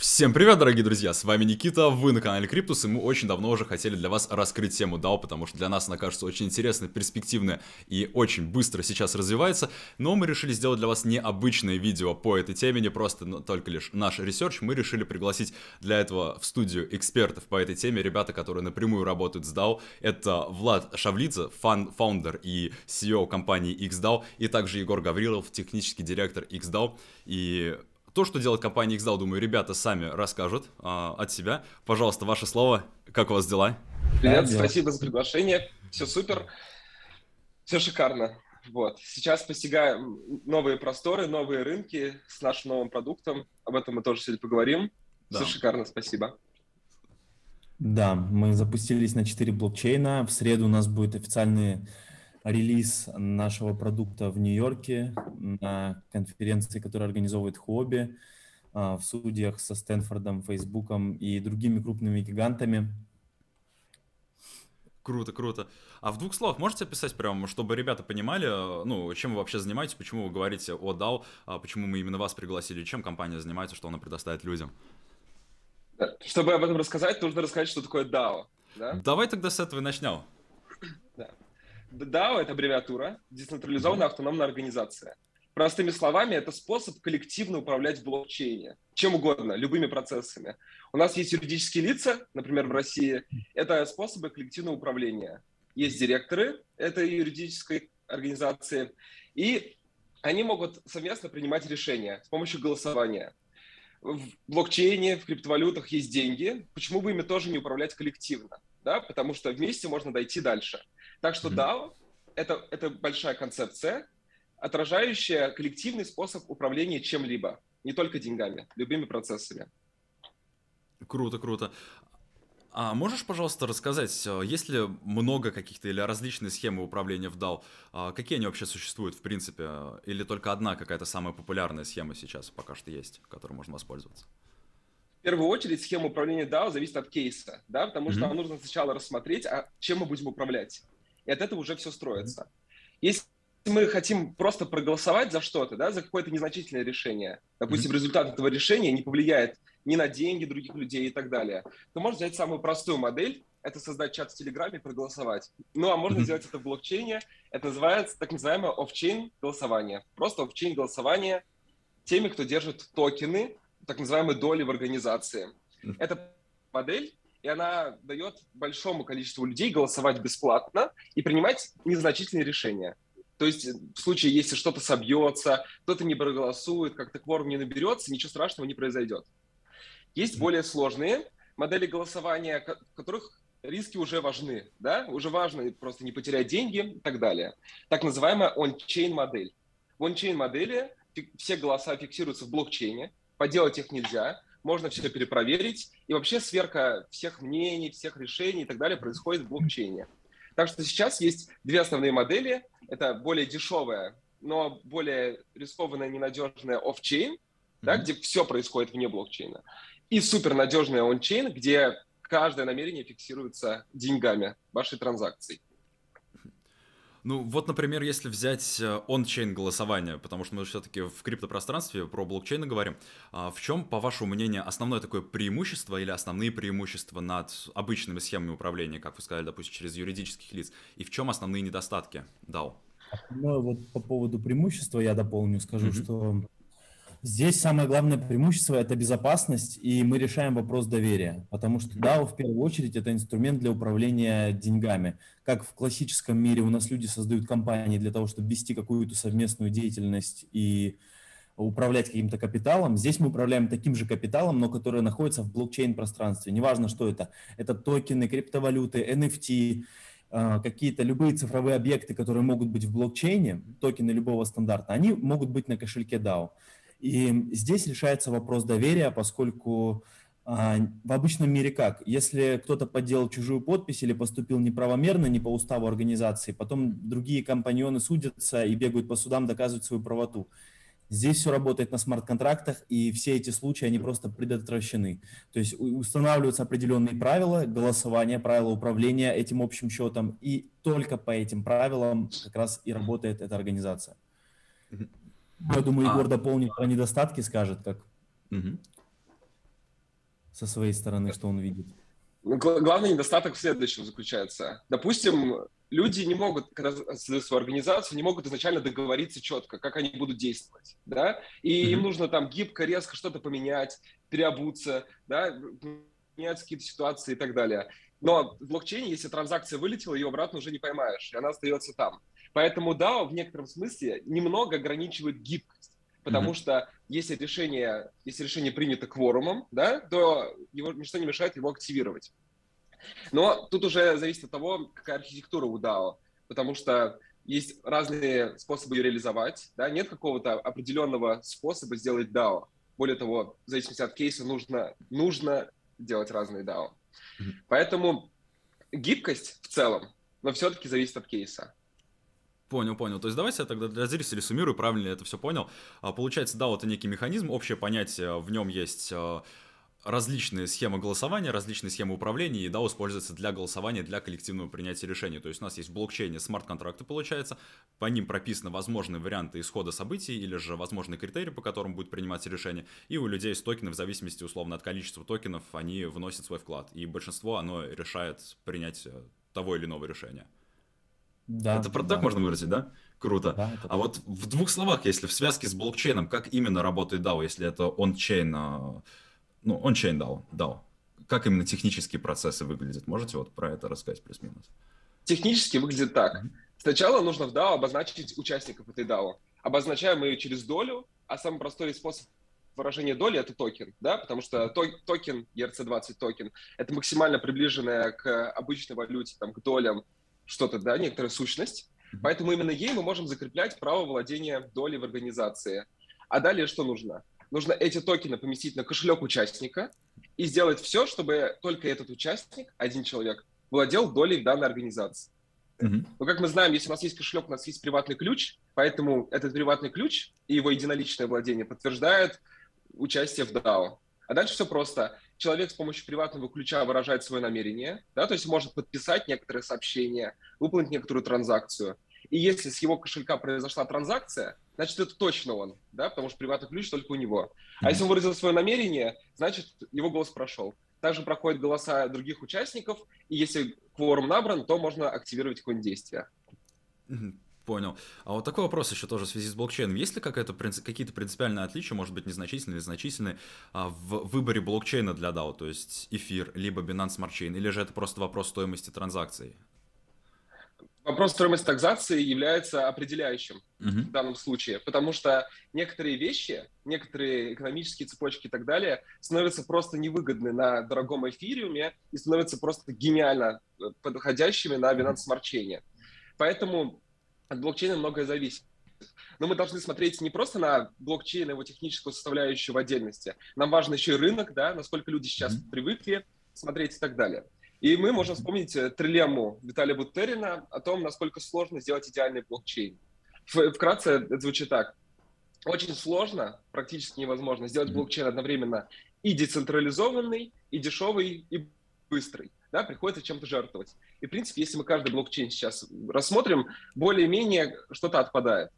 Всем привет, дорогие друзья, с вами Никита, вы на канале Cryptus, и мы очень давно уже хотели для вас раскрыть тему DAO, потому что для нас она кажется очень интересной, перспективной и очень быстро сейчас развивается, но мы решили сделать для вас необычное видео по этой теме, не просто но только лишь наш research, мы решили пригласить для этого в студию экспертов по этой теме, ребята, которые напрямую работают с DAO, это Влад Шавлидзе, фан- founder и CEO компании XDAO, и также Егор Гаврилов, технический директор XDAO, и то, что делает компания XDAO, думаю, ребята сами расскажут а, от себя. Пожалуйста, ваше слово. Как у вас дела? Привет, да, спасибо за приглашение. Все супер, все шикарно. Вот. Сейчас постигаем новые просторы, новые рынки с нашим новым продуктом. Об этом мы тоже сегодня поговорим. Да. Все шикарно, спасибо. Да, мы запустились на 4 блокчейна. В среду у нас будет официальный релиз нашего продукта в Нью-Йорке на конференции, которую организовывает Хобби а, в судьях со Стэнфордом, Фейсбуком и другими крупными гигантами. Круто, круто. А в двух словах можете описать прям, чтобы ребята понимали, ну, чем вы вообще занимаетесь, почему вы говорите о DAO, а почему мы именно вас пригласили, чем компания занимается, что она предоставит людям? Чтобы об этом рассказать, нужно рассказать, что такое DAO. Да? Давай тогда с этого и начнем. Да. DAO — это аббревиатура, децентрализованная автономная организация. Простыми словами, это способ коллективно управлять в блокчейне. Чем угодно, любыми процессами. У нас есть юридические лица, например, в России. Это способы коллективного управления. Есть директоры этой юридической организации, и они могут совместно принимать решения с помощью голосования. В блокчейне, в криптовалютах есть деньги. Почему бы ими тоже не управлять коллективно? Да? Потому что вместе можно дойти дальше. Так что DAO — это, это большая концепция, отражающая коллективный способ управления чем-либо, не только деньгами, любыми процессами. Круто, круто. А можешь, пожалуйста, рассказать, э, есть ли много каких-то или различные схемы управления в DAO? А какие они вообще существуют, в принципе? Или только одна какая-то самая популярная схема сейчас пока что есть, которой можно воспользоваться? В первую очередь схема управления DAO зависит от кейса, да, потому mm-hmm. что нам нужно сначала рассмотреть, а чем мы будем управлять и от этого уже все строится. Если мы хотим просто проголосовать за что-то, да, за какое-то незначительное решение, допустим, результат этого решения не повлияет ни на деньги других людей и так далее, то можно взять самую простую модель, это создать чат в Телеграме и проголосовать. Ну, а можно сделать это в блокчейне. Это называется так называемое офчейн голосование. Просто офчейн голосование теми, кто держит токены, так называемые доли в организации. Эта модель и она дает большому количеству людей голосовать бесплатно и принимать незначительные решения. То есть в случае, если что-то собьется, кто-то не проголосует, как-то кворум не наберется, ничего страшного не произойдет. Есть более сложные модели голосования, в которых риски уже важны, да, уже важно просто не потерять деньги и так далее. Так называемая on-chain модель. В on-chain модели все голоса фиксируются в блокчейне, поделать их нельзя, можно все перепроверить, и вообще сверка всех мнений, всех решений и так далее происходит в блокчейне. Так что сейчас есть две основные модели. Это более дешевая, но более рискованная, ненадежная офчейн, mm-hmm. да, где все происходит вне блокчейна, и супернадежная ончейн, где каждое намерение фиксируется деньгами вашей транзакции. Ну, вот, например, если взять он-чейн э, голосование, потому что мы все-таки в криптопространстве про блокчейны говорим, а в чем, по вашему мнению, основное такое преимущество или основные преимущества над обычными схемами управления, как вы сказали, допустим, через юридических лиц, и в чем основные недостатки DAO? Ну, вот по поводу преимущества я дополню, скажу, mm-hmm. что Здесь самое главное преимущество – это безопасность, и мы решаем вопрос доверия, потому что DAO в первую очередь это инструмент для управления деньгами. Как в классическом мире у нас люди создают компании для того, чтобы вести какую-то совместную деятельность и управлять каким-то капиталом. Здесь мы управляем таким же капиталом, но который находится в блокчейн-пространстве. Неважно, что это. Это токены, криптовалюты, NFT, а, какие-то любые цифровые объекты, которые могут быть в блокчейне, токены любого стандарта, они могут быть на кошельке DAO. И здесь решается вопрос доверия, поскольку а, в обычном мире как? Если кто-то подделал чужую подпись или поступил неправомерно, не по уставу организации, потом другие компаньоны судятся и бегают по судам, доказывают свою правоту. Здесь все работает на смарт-контрактах, и все эти случаи, они просто предотвращены. То есть устанавливаются определенные правила голосования, правила управления этим общим счетом, и только по этим правилам как раз и работает эта организация. Я думаю, а. Егор а. дополнит про недостатки, скажет как. Угу. со своей стороны, что он видит? Ну, главный недостаток в следующем заключается. Допустим, люди не могут, когда создают свою организацию, не могут изначально договориться четко, как они будут действовать, да, и mm-hmm. им нужно там гибко, резко что-то поменять, переобуться, да, менять какие-то ситуации и так далее. Но в блокчейне, если транзакция вылетела, ее обратно уже не поймаешь, и она остается там. Поэтому DAO в некотором смысле немного ограничивает гибкость. Потому mm-hmm. что если решение, если решение принято кворумом, да, то его, ничто не мешает его активировать. Но тут уже зависит от того, какая архитектура у DAO, потому что есть разные способы ее реализовать, да, нет какого-то определенного способа сделать DAO. Более того, в зависимости от кейса нужно, нужно делать разные DAO. Mm-hmm. Поэтому гибкость в целом, но все-таки зависит от кейса. Понял, понял. То есть давайте я тогда для зрителей суммирую, правильно я это все понял. А, получается, да, это некий механизм, общее понятие, в нем есть а, различные схемы голосования, различные схемы управления, и DAO используется для голосования, для коллективного принятия решений. То есть у нас есть в блокчейне смарт-контракты, получается, по ним прописаны возможные варианты исхода событий или же возможные критерии, по которым будет приниматься решение, и у людей есть токены в зависимости, условно, от количества токенов, они вносят свой вклад, и большинство, оно решает принять того или иного решения. Да, это про да. так можно выразить, да? Круто. Да, а вот в двух словах, если в связке с блокчейном, как именно работает DAO, если это on-chain, а, ну, on-chain DAO, DAO, как именно технические процессы выглядят? Можете вот про это рассказать плюс-минус? Технически выглядит так. Mm-hmm. Сначала нужно в DAO обозначить участников этой DAO. Обозначаем ее через долю, а самый простой способ выражения доли это токен, да, потому что токен, ERC20 токен, это максимально приближенная к обычной валюте, там, к долям что-то, да, некоторая сущность. Поэтому именно ей мы можем закреплять право владения долей в организации. А далее что нужно? Нужно эти токены поместить на кошелек участника и сделать все, чтобы только этот участник, один человек, владел долей в данной организации. Mm-hmm. Но как мы знаем, если у нас есть кошелек, у нас есть приватный ключ, поэтому этот приватный ключ и его единоличное владение подтверждает участие в DAO. А дальше все просто человек с помощью приватного ключа выражает свое намерение, да, то есть может подписать некоторые сообщения, выполнить некоторую транзакцию. И если с его кошелька произошла транзакция, значит, это точно он, да, потому что приватный ключ только у него. А если он выразил свое намерение, значит, его голос прошел. Также проходят голоса других участников, и если кворум набран, то можно активировать какое-нибудь действие. Понял. А вот такой вопрос еще тоже в связи с блокчейном. Есть ли какие-то принципиальные отличия, может быть, незначительные или значительные, а, в выборе блокчейна для DAO, то есть эфир, либо Binance Smart Chain, или же это просто вопрос стоимости транзакций? Вопрос стоимости транзакции является определяющим uh-huh. в данном случае, потому что некоторые вещи, некоторые экономические цепочки и так далее становятся просто невыгодны на дорогом эфириуме и становятся просто гениально подходящими на Binance Smart Chain. Поэтому от блокчейна многое зависит. Но мы должны смотреть не просто на блокчейн и его техническую составляющую в отдельности. Нам важен еще и рынок, да, насколько люди сейчас mm-hmm. привыкли смотреть и так далее. И мы можем вспомнить э, трилемму Виталия Бутерина о том, насколько сложно сделать идеальный блокчейн. Вкратце это звучит так. Очень сложно, практически невозможно сделать блокчейн одновременно и децентрализованный, и дешевый, и быстрый да, приходится чем-то жертвовать. И, в принципе, если мы каждый блокчейн сейчас рассмотрим, более-менее что-то отпадает.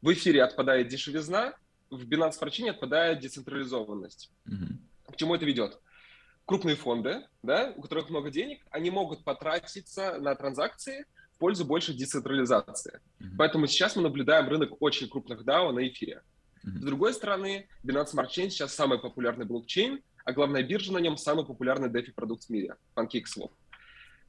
В эфире отпадает дешевизна, в Binance Smart отпадает децентрализованность. Mm-hmm. К чему это ведет? Крупные фонды, да, у которых много денег, они могут потратиться на транзакции в пользу большей децентрализации. Mm-hmm. Поэтому сейчас мы наблюдаем рынок очень крупных DAO на эфире. Mm-hmm. С другой стороны, Binance Smart Chain сейчас самый популярный блокчейн, а главная биржа на нем самый популярный DeFi продукт в мире, PancakeSwap.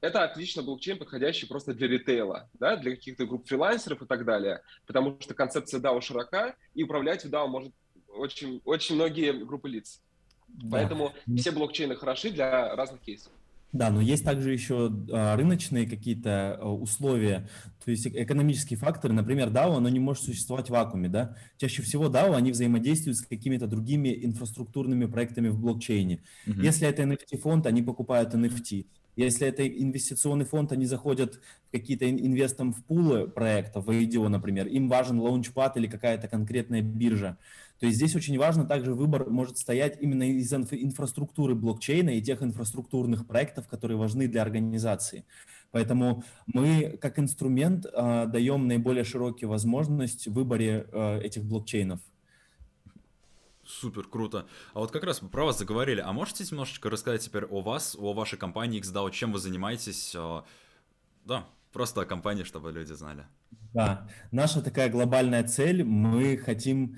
Это отлично блокчейн, подходящий просто для ритейла, да, для каких-то групп фрилансеров и так далее, потому что концепция DAO широка, и управлять в DAO может очень, очень многие группы лиц. Да. Поэтому все блокчейны хороши для разных кейсов. Да, но есть также еще а, рыночные какие-то а, условия, то есть экономические факторы. Например, DAO, оно не может существовать в вакууме, да. Чаще всего DAO, они взаимодействуют с какими-то другими инфраструктурными проектами в блокчейне. Uh-huh. Если это NFT-фонд, они покупают NFT. Если это инвестиционный фонд, они заходят в какие-то инвестом в пулы проектов, в IDO, например, им важен лаунчпад или какая-то конкретная биржа. То есть здесь очень важно также выбор может стоять именно из инфраструктуры блокчейна и тех инфраструктурных проектов, которые важны для организации. Поэтому мы как инструмент э, даем наиболее широкие возможности в выборе э, этих блокчейнов. Супер, круто. А вот как раз про вас заговорили. А можете немножечко рассказать теперь о вас, о вашей компании XDAO, чем вы занимаетесь? А, да, просто о компании, чтобы люди знали. Да, наша такая глобальная цель, мы хотим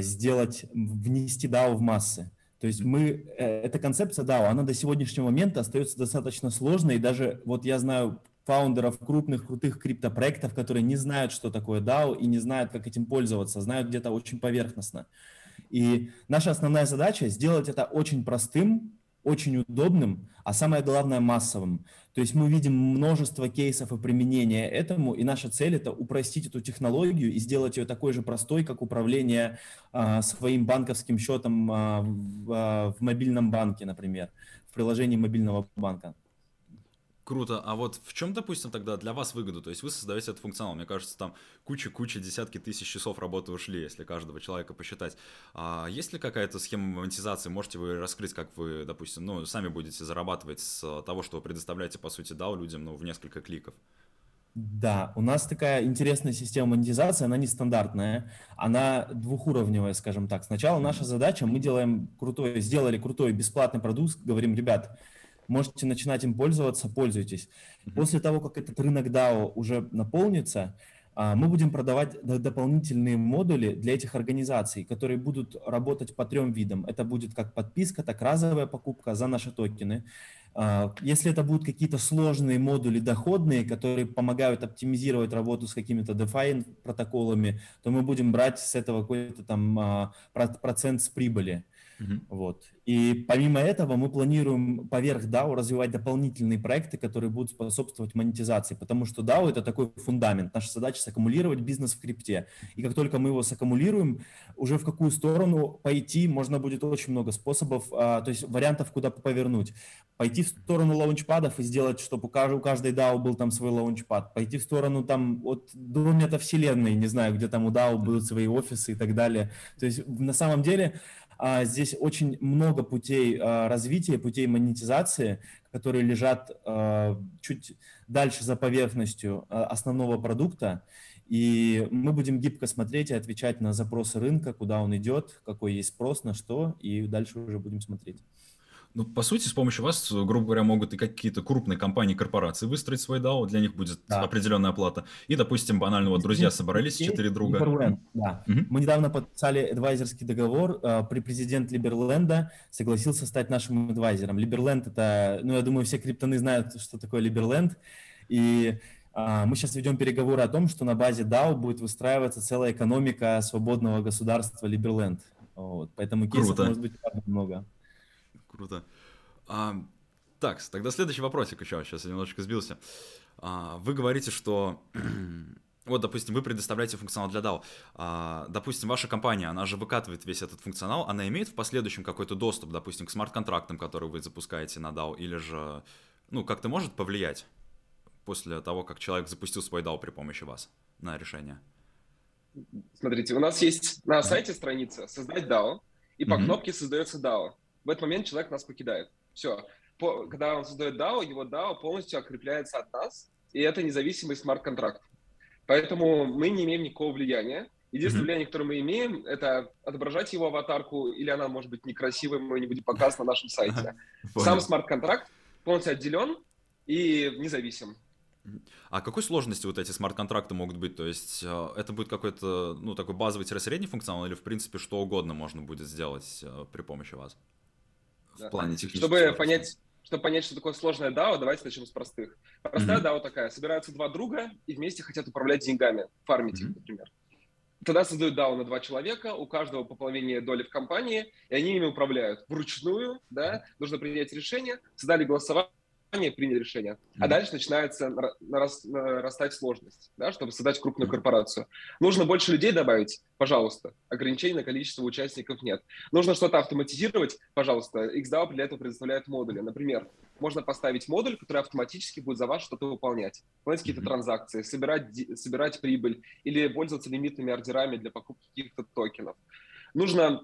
сделать, внести DAO в массы. То есть мы, э, эта концепция DAO, она до сегодняшнего момента остается достаточно сложной, и даже вот я знаю фаундеров крупных, крутых криптопроектов, которые не знают, что такое DAO и не знают, как этим пользоваться, знают где-то очень поверхностно. И наша основная задача сделать это очень простым, очень удобным, а самое главное массовым. То есть мы видим множество кейсов и применения этому, и наша цель это упростить эту технологию и сделать ее такой же простой, как управление а, своим банковским счетом а, в, а, в мобильном банке, например, в приложении мобильного банка. Круто. А вот в чем, допустим, тогда для вас выгода? То есть вы создаете этот функционал. Мне кажется, там куча-куча, десятки тысяч часов работы ушли, если каждого человека посчитать. А есть ли какая-то схема монетизации? Можете вы раскрыть, как вы, допустим, ну, сами будете зарабатывать с того, что вы предоставляете, по сути, DAO людям, ну, в несколько кликов? Да, у нас такая интересная система монетизации, она нестандартная, она двухуровневая, скажем так. Сначала наша задача, мы делаем крутой, сделали крутой бесплатный продукт, говорим, ребят, можете начинать им пользоваться, пользуйтесь. После того, как этот рынок DAO уже наполнится, а, мы будем продавать дополнительные модули для этих организаций, которые будут работать по трем видам. Это будет как подписка, так разовая покупка за наши токены. А, если это будут какие-то сложные модули доходные, которые помогают оптимизировать работу с какими-то DeFi протоколами, то мы будем брать с этого какой-то там а, процент с прибыли. Uh-huh. Вот. И помимо этого мы планируем поверх DAO развивать дополнительные проекты, которые будут способствовать монетизации, потому что DAO это такой фундамент. Наша задача саккумулировать бизнес в крипте. И как только мы его саккумулируем, уже в какую сторону пойти, можно будет очень много способов, а, то есть вариантов, куда повернуть. Пойти в сторону лаунчпадов и сделать, чтобы у каждой, DAO был там свой лаунчпад. Пойти в сторону там от до метавселенной, не знаю, где там у DAO будут свои офисы и так далее. То есть на самом деле здесь очень много путей а, развития, путей монетизации, которые лежат а, чуть дальше за поверхностью основного продукта. И мы будем гибко смотреть и отвечать на запросы рынка, куда он идет, какой есть спрос, на что, и дальше уже будем смотреть. Ну, по сути, с помощью вас, грубо говоря, могут и какие-то крупные компании, корпорации выстроить свой DAO, для них будет да. определенная оплата. И, допустим, банально вот друзья собрались, четыре друга. Liberland, да. Угу. Мы недавно подписали адвайзерский договор, э, при президент Либерленда согласился стать нашим адвайзером. Либерленд это, ну, я думаю, все криптоны знают, что такое Либерленд, и а, мы сейчас ведем переговоры о том, что на базе DAO будет выстраиваться целая экономика свободного государства Либерленд. Вот. Поэтому кейсов Круто. может быть много. Круто. А, так, тогда следующий вопросик еще. Сейчас я немножечко сбился. А, вы говорите, что вот, допустим, вы предоставляете функционал для DAO. А, допустим, ваша компания, она же выкатывает весь этот функционал, она имеет в последующем какой-то доступ, допустим, к смарт-контрактам, которые вы запускаете на DAO, или же, ну, как-то может повлиять после того, как человек запустил свой DAO при помощи вас на решение? Смотрите, у нас есть на сайте страница «Создать DAO», и по mm-hmm. кнопке создается DAO в этот момент человек нас покидает. Все. По, когда он создает DAO, его DAO полностью окрепляется от нас, и это независимый смарт-контракт. Поэтому мы не имеем никакого влияния. Единственное mm-hmm. влияние, которое мы имеем, это отображать его аватарку, или она может быть некрасивой, мы не будем показана на нашем сайте. Сам смарт-контракт полностью отделен и независим. А какой сложности вот эти смарт-контракты могут быть? То есть э, это будет какой-то, ну, такой базовый-средний функционал или, в принципе, что угодно можно будет сделать э, при помощи вас? В плане технического. Чтобы понять, чтобы понять, что такое сложная DAO, давайте начнем с простых. Простая mm-hmm. DAO такая. Собираются два друга и вместе хотят управлять деньгами, фармить mm-hmm. их, например. Тогда создают DAO на два человека, у каждого по половине доли в компании, и они ими управляют вручную, да, нужно принять решение, создали голосование, приняли решение. А дальше начинается нарастать сложность, да, чтобы создать крупную корпорацию. Нужно больше людей добавить, пожалуйста. Ограничений на количество участников нет. Нужно что-то автоматизировать, пожалуйста. XDAO для этого предоставляет модули. Например, можно поставить модуль, который автоматически будет за вас что-то выполнять. Выполнять какие-то транзакции, собирать, собирать прибыль или пользоваться лимитными ордерами для покупки каких-то токенов. Нужно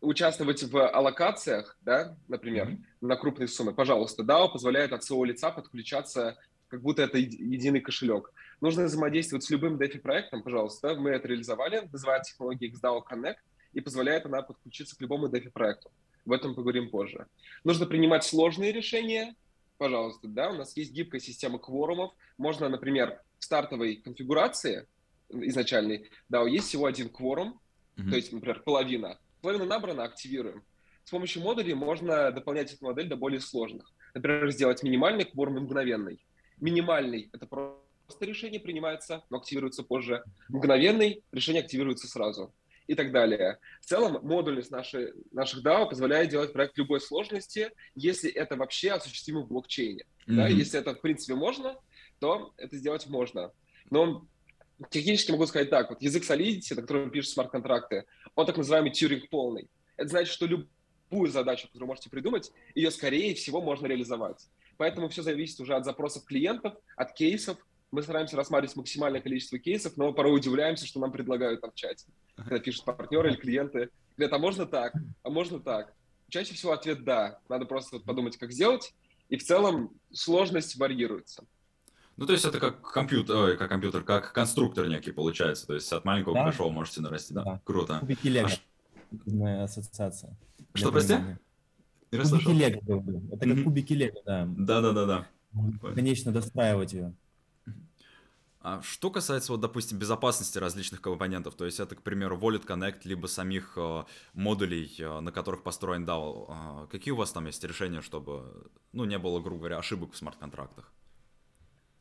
участвовать в аллокациях, да, например, mm-hmm. на крупные суммы, пожалуйста, DAO позволяет от своего лица подключаться, как будто это единый кошелек. Нужно взаимодействовать с любым DeFi проектом, пожалуйста, мы это реализовали, называется технология XDAO Connect, и позволяет она подключиться к любому DeFi-проекту. В этом поговорим позже. Нужно принимать сложные решения, пожалуйста, да, у нас есть гибкая система кворумов. Можно, например, в стартовой конфигурации изначальной, да, есть всего один кворум, mm-hmm. то есть, например, половина. Половина набрана, активируем. С помощью модулей можно дополнять эту модель до более сложных. Например, сделать минимальный кворум мгновенный. Минимальный – это просто решение принимается, но активируется позже. Мгновенный – решение активируется сразу и так далее. В целом, модульность нашей, наших DAO позволяет делать проект любой сложности, если это вообще осуществимо в блокчейне. Mm-hmm. Да? Если это, в принципе, можно, то это сделать можно. Но технически могу сказать так, вот язык Solidity, на котором пишут смарт-контракты, он так называемый тюринг полный. Это значит, что любую задачу, которую можете придумать, ее, скорее всего, можно реализовать. Поэтому все зависит уже от запросов клиентов, от кейсов, мы стараемся рассматривать максимальное количество кейсов, но порой удивляемся, что нам предлагают там в чате. Когда пишут партнеры или клиенты. Говорят, а можно так, а можно так. Чаще всего ответ «да». Надо просто подумать, как сделать. И в целом сложность варьируется. Ну, то есть это как компьютер, ой, как компьютер, как конструктор некий получается. То есть от маленького да? большого можете нарастить. Да, да. круто. Кубики Лего. А ассоциация. Что, прости? Кубики Лего. Это как кубики Лего, да. Да-да-да-да. Конечно, достраивать ее. А что касается, вот, допустим, безопасности различных компонентов, то есть это, к примеру, Wallet Connect, либо самих э, модулей, э, на которых построен DAO, э, какие у вас там есть решения, чтобы, ну, не было, грубо говоря, ошибок в смарт-контрактах?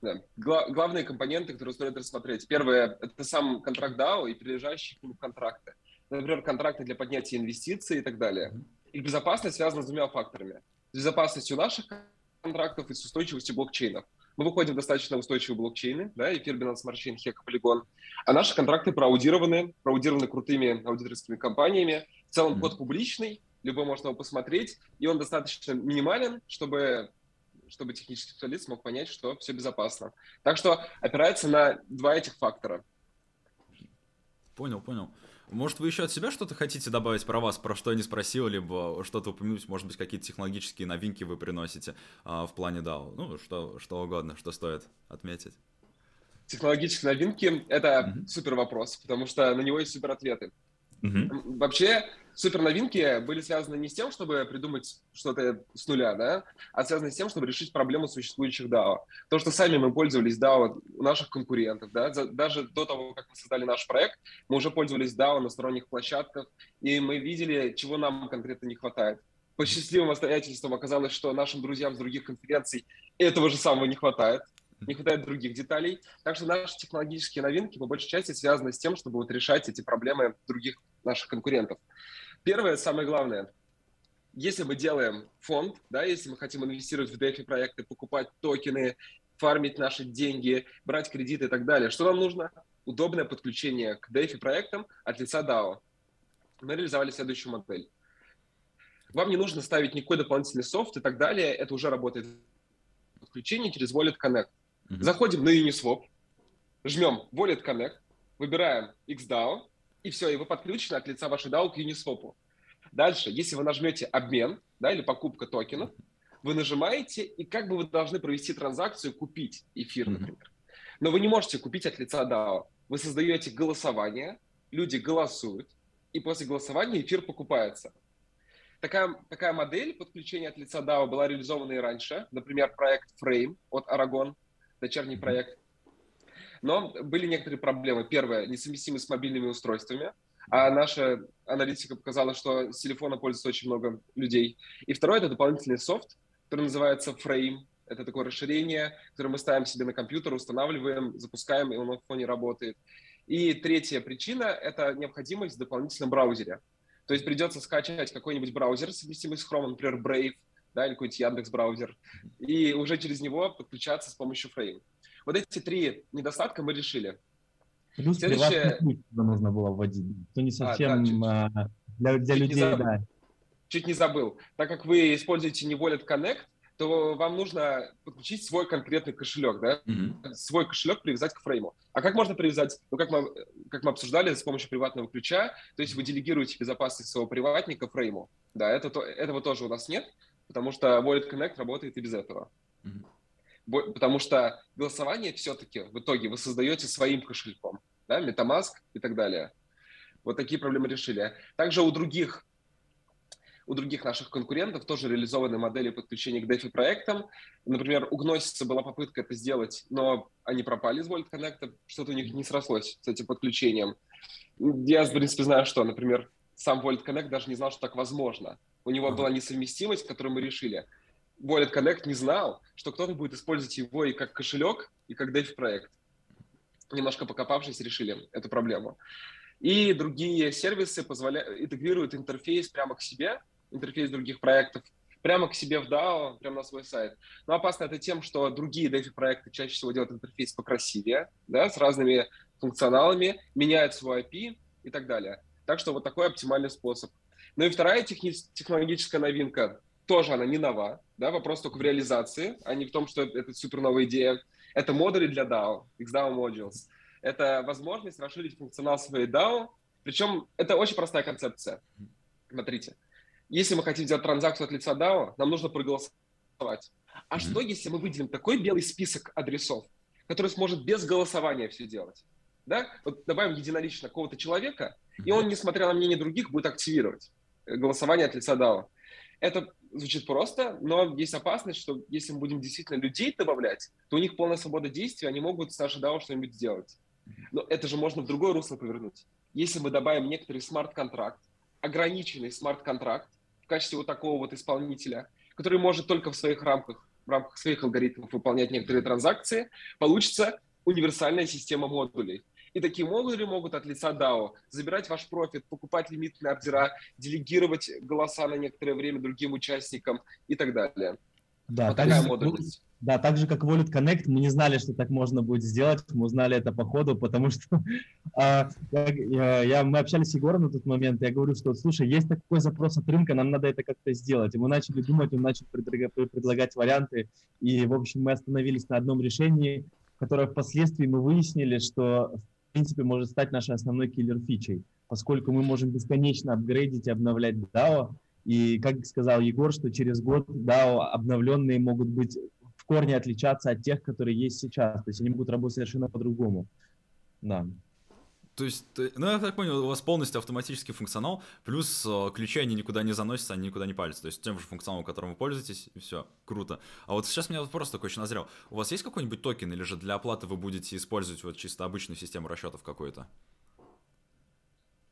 Да. Гла- главные компоненты, которые стоит рассмотреть. Первое – это сам контракт DAO и прилежащие к нему контракты. Например, контракты для поднятия инвестиций и так далее. Их безопасность связана с двумя факторами. С безопасностью наших контрактов и с устойчивостью блокчейнов. Мы выходим в достаточно устойчивые блокчейны, да, эфир, Binance Smart Chain, HEC, Polygon. А наши контракты проаудированы, проаудированы крутыми аудиторскими компаниями. В целом код публичный, любой может его посмотреть, и он достаточно минимален, чтобы чтобы технический специалист смог понять, что все безопасно. Так что опирается на два этих фактора. Понял, понял. Может, вы еще от себя что-то хотите добавить про вас, про что я не спросил, либо что-то упомянуть, может быть, какие-то технологические новинки вы приносите а, в плане DAO? Ну, что, что угодно, что стоит отметить. Технологические новинки – это mm-hmm. супер вопрос, потому что на него есть супер ответы. Mm-hmm. Вообще, супер новинки были связаны не с тем, чтобы придумать что-то с нуля, да, а связаны с тем, чтобы решить проблему существующих DAO. То, что сами мы пользовались DAO у наших конкурентов, да, даже до того, как мы создали наш проект, мы уже пользовались DAO на сторонних площадках, и мы видели, чего нам конкретно не хватает. По счастливым обстоятельствам оказалось, что нашим друзьям с других конференций этого же самого не хватает не хватает других деталей. Так что наши технологические новинки по большей части связаны с тем, чтобы вот решать эти проблемы других наших конкурентов. Первое, самое главное, если мы делаем фонд, да, если мы хотим инвестировать в DeFi проекты, покупать токены, фармить наши деньги, брать кредиты и так далее, что нам нужно? Удобное подключение к DeFi проектам от лица DAO. Мы реализовали следующую модель. Вам не нужно ставить никакой дополнительный софт и так далее, это уже работает подключение через Wallet Connect. Mm-hmm. Заходим на Uniswap, жмем Wallet Connect, выбираем XDAO, и все, и вы подключены от лица вашей DAO к Uniswap. Дальше, если вы нажмете обмен, да, или покупка токенов, вы нажимаете, и как бы вы должны провести транзакцию, купить эфир, например. Но вы не можете купить от лица DAO. Вы создаете голосование, люди голосуют, и после голосования эфир покупается. Такая, такая модель подключения от лица DAO была реализована и раньше. Например, проект Frame от Aragon – дочерний проект. Но были некоторые проблемы. Первое, несовместимость с мобильными устройствами. А наша аналитика показала, что с телефона пользуется очень много людей. И второе, это дополнительный софт, который называется Frame. Это такое расширение, которое мы ставим себе на компьютер, устанавливаем, запускаем, и он на фоне работает. И третья причина – это необходимость в дополнительном браузере. То есть придется скачать какой-нибудь браузер, совместимый с Chrome, например, Brave, да, или какой-нибудь Яндекс браузер, и уже через него подключаться с помощью Frame. Вот эти три недостатка мы решили. Плюс Следующее... нужно было вводить, то не совсем а, да, чуть, а, для, для чуть людей, да. Чуть не забыл. Так как вы используете не Wallet Connect, то вам нужно подключить свой конкретный кошелек, да, mm-hmm. свой кошелек привязать к фрейму. А как можно привязать? Ну, как мы, как мы обсуждали, с помощью приватного ключа, то есть вы делегируете безопасность своего приватника фрейму. Да, это, то, этого тоже у нас нет потому что Wallet Connect работает и без этого. Mm-hmm. Потому что голосование все-таки в итоге вы создаете своим кошельком, да, MetaMask и так далее. Вот такие проблемы решили. Также у других у других наших конкурентов тоже реализованы модели подключения к DeFi проектам. Например, у Gnosis была попытка это сделать, но они пропали из Wallet Connect, что-то у них не срослось с этим подключением. Я, в принципе, знаю, что, например, сам Wallet Connect даже не знал, что так возможно. У него была несовместимость, которую мы решили. Wallet Connect не знал, что кто-то будет использовать его и как кошелек, и как DeFi проект. Немножко покопавшись, решили эту проблему. И другие сервисы позволяют, интегрируют интерфейс прямо к себе, интерфейс других проектов, прямо к себе в DAO, прямо на свой сайт. Но опасно это тем, что другие DeFi проекты чаще всего делают интерфейс покрасивее, да, с разными функционалами, меняют свой API и так далее. Так что вот такой оптимальный способ. Ну и вторая техни- технологическая новинка, тоже она не нова, да, вопрос только в реализации, а не в том, что это супер новая идея. Это модули для DAO, XDAO Modules. Это возможность расширить функционал своей DAO, причем это очень простая концепция. Смотрите, если мы хотим сделать транзакцию от лица DAO, нам нужно проголосовать. А mm-hmm. что, если мы выделим такой белый список адресов, который сможет без голосования все делать? Да? Вот добавим единолично какого-то человека, mm-hmm. и он, несмотря на мнение других, будет активировать э, голосование от лица DAO. Это звучит просто, но есть опасность, что если мы будем действительно людей добавлять, то у них полная свобода действий, они могут с нашей DAO что-нибудь сделать. Но это же можно в другое русло повернуть. Если мы добавим некоторый смарт-контракт, ограниченный смарт-контракт, качестве вот такого вот исполнителя, который может только в своих рамках, в рамках своих алгоритмов выполнять некоторые транзакции, получится универсальная система модулей. И такие модули могут от лица DAO забирать ваш профит, покупать лимитные ордера, делегировать голоса на некоторое время другим участникам и так далее. Да, вот такая модульность. Да, так же, как Wallet Connect, мы не знали, что так можно будет сделать, мы узнали это по ходу, потому что а, я, я, мы общались с Егором на тот момент, я говорю, что, слушай, есть такой запрос от рынка, нам надо это как-то сделать. И мы начали думать, он начал предлагать варианты, и, в общем, мы остановились на одном решении, которое впоследствии мы выяснили, что, в принципе, может стать нашей основной киллер-фичей, поскольку мы можем бесконечно апгрейдить и обновлять DAO, и, как сказал Егор, что через год DAO обновленные могут быть корне отличаться от тех, которые есть сейчас. То есть они будут работать совершенно по-другому. Да. То есть, ну, я так понял, у вас полностью автоматический функционал, плюс э, ключи, они никуда не заносятся, они никуда не палятся. То есть, тем же функционалом, которым вы пользуетесь, и все, круто. А вот сейчас у меня вопрос такой еще назрел. У вас есть какой-нибудь токен, или же для оплаты вы будете использовать вот чисто обычную систему расчетов какой-то?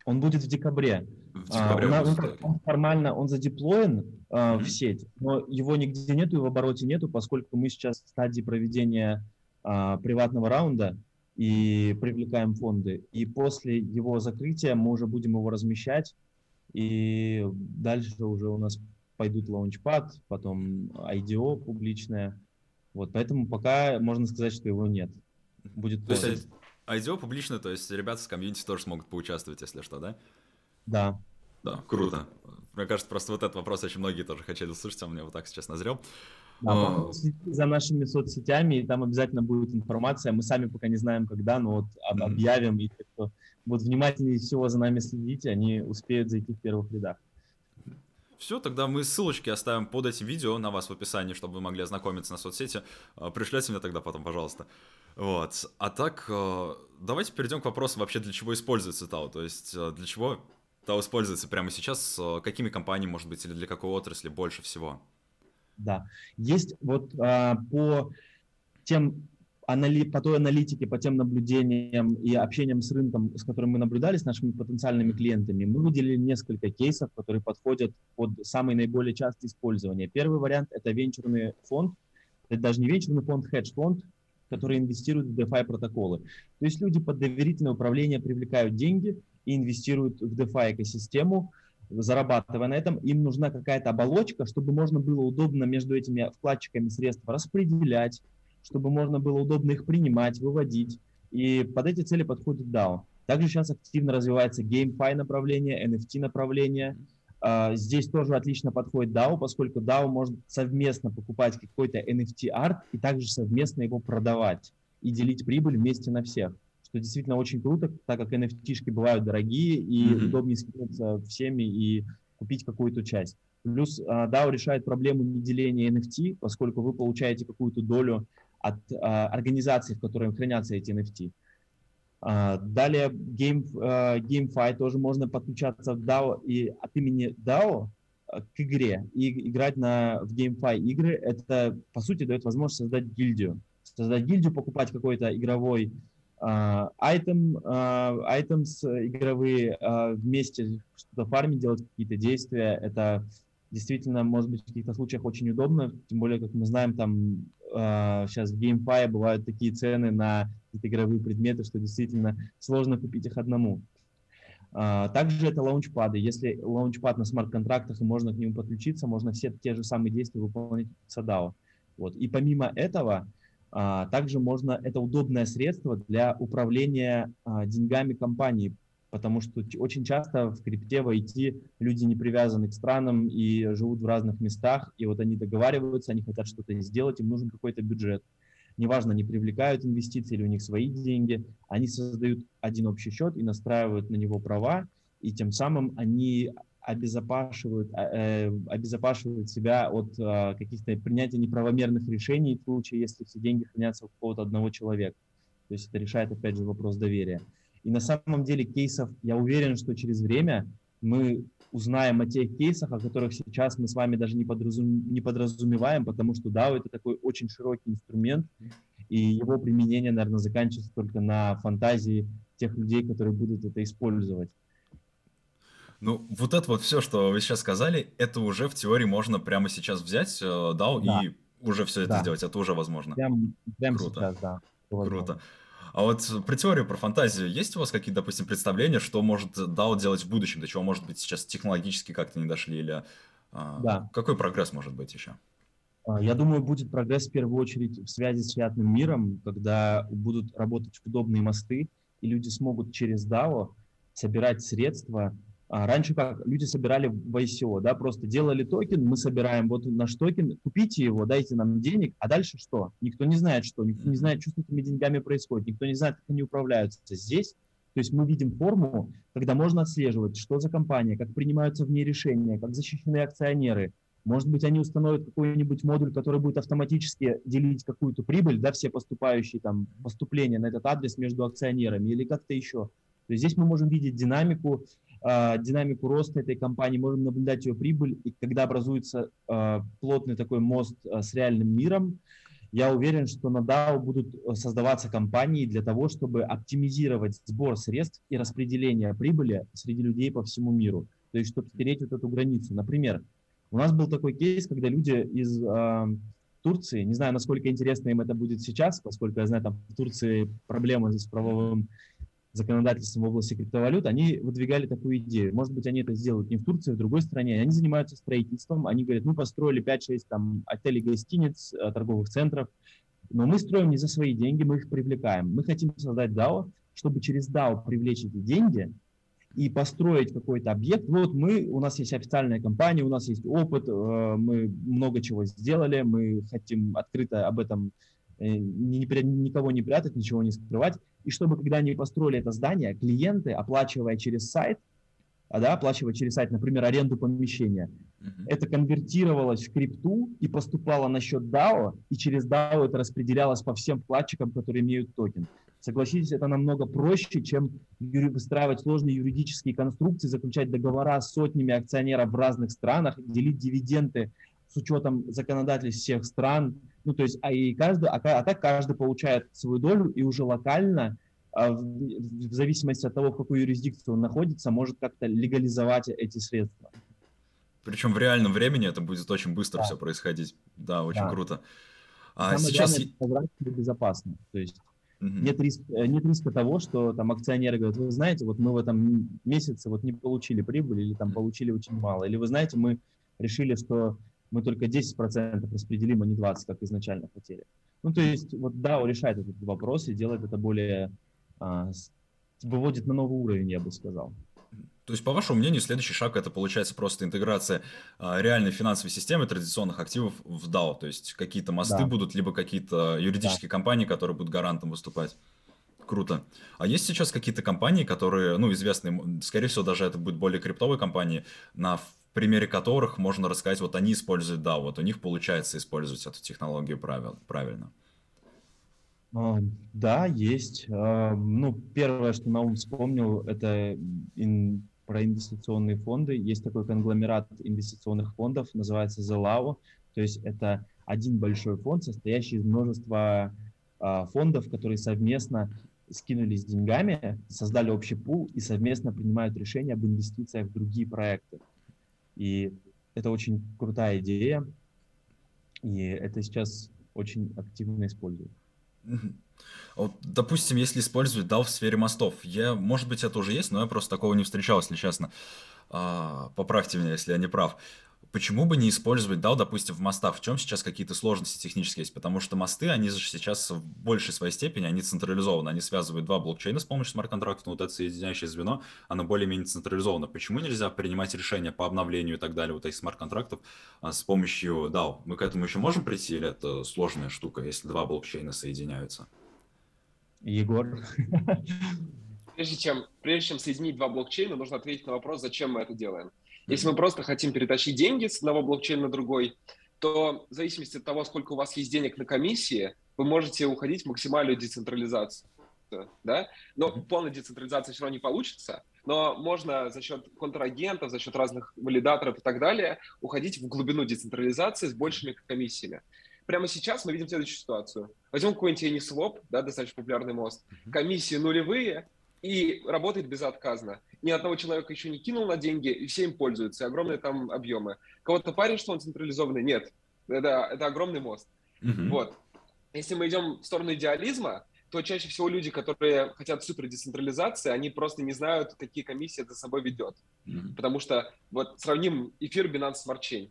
Он будет в декабре. В декабре а, он, он формально он задеплоен а, mm-hmm. в сеть, но его нигде нету и в обороте нету, поскольку мы сейчас в стадии проведения а, приватного раунда и привлекаем фонды. И после его закрытия мы уже будем его размещать, и дальше уже у нас пойдут лаунчпад, потом IDO публичное. Вот, поэтому пока можно сказать, что его нет. Будет То есть IDO публично, то есть ребята с комьюнити тоже смогут поучаствовать, если что, да? Да. Да, круто. Мне кажется, просто вот этот вопрос очень многие тоже хотели услышать, а мне вот так сейчас назрел. Да, за нашими соцсетями, и там обязательно будет информация. Мы сами пока не знаем, когда, но вот объявим, и те, кто будут внимательнее всего за нами следить, они успеют зайти в первых рядах. Все, тогда мы ссылочки оставим под этим видео на вас в описании, чтобы вы могли ознакомиться на соцсети. А, пришлете мне тогда потом, пожалуйста. Вот. А так, э, давайте перейдем к вопросу вообще, для чего используется TAO. То есть, для чего TAO используется прямо сейчас, какими компаниями, может быть, или для какой отрасли больше всего? Да, есть вот а, по тем анали... по той аналитике, по тем наблюдениям и общениям с рынком, с которым мы наблюдали, с нашими потенциальными клиентами, мы выделили несколько кейсов, которые подходят под самый наиболее частое использование. Первый вариант – это венчурный фонд, это даже не венчурный фонд, хедж-фонд, который инвестирует в DeFi протоколы. То есть люди под доверительное управление привлекают деньги и инвестируют в DeFi экосистему, зарабатывая на этом, им нужна какая-то оболочка, чтобы можно было удобно между этими вкладчиками средств распределять, чтобы можно было удобно их принимать, выводить. И под эти цели подходит DAO. Также сейчас активно развивается GameFi направление, NFT направление. А, здесь тоже отлично подходит DAO, поскольку DAO может совместно покупать какой-то NFT-арт и также совместно его продавать и делить прибыль вместе на всех, что действительно очень круто, так как NFT-шки бывают дорогие и mm-hmm. удобнее скинуться всеми и купить какую-то часть. Плюс DAO решает проблему неделения NFT, поскольку вы получаете какую-то долю от uh, организации, в которой хранятся эти NFT. А, далее Game, uh, GameFi тоже можно подключаться в DAO и от имени DAO к игре и играть на, в GameFi игры. Это, по сути, дает возможность создать гильдию. Создать гильдию, покупать какой-то игровой uh, item, uh, items игровые, uh, вместе что-то фармить, делать какие-то действия. Это действительно, может быть, в каких-то случаях очень удобно, тем более, как мы знаем, там э, сейчас в GameFi бывают такие цены на игровые предметы, что действительно сложно купить их одному. Также это лаунчпады. Если лаунчпад на смарт-контрактах и можно к нему подключиться, можно все те же самые действия выполнить в SADAO. Вот. И помимо этого, также можно, это удобное средство для управления uh, деньгами компании, потому что очень часто в крипте, в IT люди не привязаны к странам и живут в разных местах, и вот они договариваются, они хотят что-то сделать, им нужен какой-то бюджет. Неважно, они привлекают инвестиции или у них свои деньги, они создают один общий счет и настраивают на него права, и тем самым они обезопашивают, э, обезопашивают себя от э, каких-то принятия неправомерных решений в случае, если все деньги хранятся у какого-то одного человека. То есть это решает, опять же, вопрос доверия. И на самом деле кейсов, я уверен, что через время мы узнаем о тех кейсах, о которых сейчас мы с вами даже не, подразум, не подразумеваем, потому что DAO это такой очень широкий инструмент, и его применение, наверное, заканчивается только на фантазии тех людей, которые будут это использовать. Ну, вот это вот все, что вы сейчас сказали, это уже в теории можно прямо сейчас взять, DAO, э, да. и уже все это да. сделать, это уже возможно. Прям, прям Круто. сейчас, да. Круто. А вот про теорию, про фантазию, есть у вас какие-то, допустим, представления, что может DAO делать в будущем, до чего, может быть, сейчас технологически как-то не дошли, или а, да. какой прогресс может быть еще? А, я думаю, будет прогресс в первую очередь в связи с реальным миром, когда будут работать удобные мосты, и люди смогут через DAO собирать средства раньше как люди собирали в ICO, да, просто делали токен, мы собираем вот наш токен, купите его, дайте нам денег, а дальше что? Никто не знает, что, никто не знает, что с этими деньгами происходит, никто не знает, как они управляются. Здесь, то есть мы видим форму, когда можно отслеживать, что за компания, как принимаются в ней решения, как защищены акционеры. Может быть, они установят какой-нибудь модуль, который будет автоматически делить какую-то прибыль, да, все поступающие там поступления на этот адрес между акционерами или как-то еще. То есть здесь мы можем видеть динамику, динамику роста этой компании, можем наблюдать ее прибыль, и когда образуется э, плотный такой мост э, с реальным миром, я уверен, что на DAO будут создаваться компании для того, чтобы оптимизировать сбор средств и распределение прибыли среди людей по всему миру. То есть, чтобы стереть вот эту границу. Например, у нас был такой кейс, когда люди из э, Турции, не знаю, насколько интересно им это будет сейчас, поскольку я знаю, там в Турции проблемы с правовым законодательством в области криптовалют, они выдвигали такую идею. Может быть, они это сделают не в Турции, а в другой стране. Они занимаются строительством. Они говорят, мы построили 5-6 там отелей, гостиниц, э, торговых центров, но мы строим не за свои деньги, мы их привлекаем. Мы хотим создать DAO, чтобы через DAO привлечь эти деньги и построить какой-то объект. Вот мы, у нас есть официальная компания, у нас есть опыт, э, мы много чего сделали, мы хотим открыто об этом никого не прятать, ничего не скрывать и чтобы, когда они построили это здание, клиенты, оплачивая через сайт, а, да, оплачивая через сайт, например, аренду помещения, uh-huh. это конвертировалось в крипту и поступало на счет DAO, и через DAO это распределялось по всем вкладчикам, которые имеют токен. Согласитесь, это намного проще, чем выстраивать сложные юридические конструкции, заключать договора с сотнями акционеров в разных странах, делить дивиденды с учетом законодательств всех стран, ну, то есть, а, и каждый, а, а так каждый получает свою долю и уже локально, а, в, в зависимости от того, в какой юрисдикции он находится, может как-то легализовать эти средства. Причем в реальном времени это будет очень быстро да. все происходить. Да, очень да. круто. А Самое сейчас... Главное, безопасно. То есть угу. нет, риска, нет риска того, что там акционеры говорят, вы знаете, вот мы в этом месяце вот не получили прибыль или там получили очень мало. Или вы знаете, мы решили, что мы только 10% распределим, а не 20%, как изначально хотели. Ну, то есть, вот DAO решает этот вопрос и делает это более, а, выводит на новый уровень, я бы сказал. То есть, по вашему мнению, следующий шаг это получается просто интеграция а, реальной финансовой системы традиционных активов в DAO. То есть какие-то мосты да. будут, либо какие-то юридические да. компании, которые будут гарантом выступать. Круто. А есть сейчас какие-то компании, которые, ну, известные, скорее всего, даже это будут более криптовые компании, на примере которых можно рассказать, вот они используют, да, вот у них получается использовать эту технологию правил, правильно. А, да, есть. А, ну, первое, что на ум вспомнил, это ин, про инвестиционные фонды. Есть такой конгломерат инвестиционных фондов, называется ZLAO. То есть это один большой фонд, состоящий из множества а, фондов, которые совместно скинулись деньгами, создали общий пул и совместно принимают решения об инвестициях в другие проекты. И это очень крутая идея, и это сейчас очень активно используют. Вот, допустим, если использовать DAO в сфере мостов, я, может быть, это уже есть, но я просто такого не встречал, если честно. А, поправьте меня, если я не прав. Почему бы не использовать DAO, допустим, в мостах? В чем сейчас какие-то сложности технические есть? Потому что мосты, они же сейчас в большей своей степени, они централизованы. Они связывают два блокчейна с помощью смарт-контрактов, но вот это соединяющее звено, оно более-менее централизовано. Почему нельзя принимать решения по обновлению и так далее вот этих смарт-контрактов а, с помощью DAO? Мы к этому еще можем прийти или это сложная штука, если два блокчейна соединяются? Егор? Прежде чем, прежде чем соединить два блокчейна, нужно ответить на вопрос, зачем мы это делаем. Если мы просто хотим перетащить деньги с одного блокчейна на другой, то в зависимости от того, сколько у вас есть денег на комиссии, вы можете уходить в максимальную децентрализацию. Да? Но полная децентрализация все равно не получится, но можно за счет контрагентов, за счет разных валидаторов и так далее уходить в глубину децентрализации с большими комиссиями. Прямо сейчас мы видим следующую ситуацию. Возьмем какой-нибудь Uniswap, да, достаточно популярный мост. Комиссии нулевые, и работает безотказно. Ни одного человека еще не кинул на деньги, и все им пользуются, огромные там объемы. Кого-то парень, что он централизованный? Нет. Это, это огромный мост. Mm-hmm. Вот. Если мы идем в сторону идеализма, то чаще всего люди, которые хотят супер децентрализации, они просто не знают, какие комиссии это за собой ведет. Mm-hmm. Потому что вот сравним эфир Binance Smart Chain.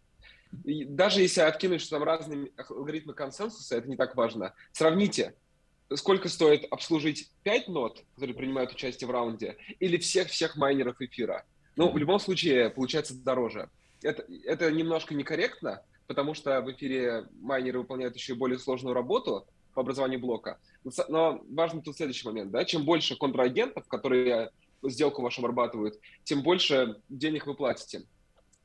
И даже если откинуть, что там разные алгоритмы консенсуса, это не так важно. Сравните, сколько стоит обслужить 5 нот, которые принимают участие в раунде, или всех-всех майнеров эфира. Ну, в любом случае, получается дороже. Это, это немножко некорректно, потому что в эфире майнеры выполняют еще и более сложную работу по образованию блока. Но важно тут следующий момент. Да? Чем больше контрагентов, которые сделку вашу обрабатывают, тем больше денег вы платите.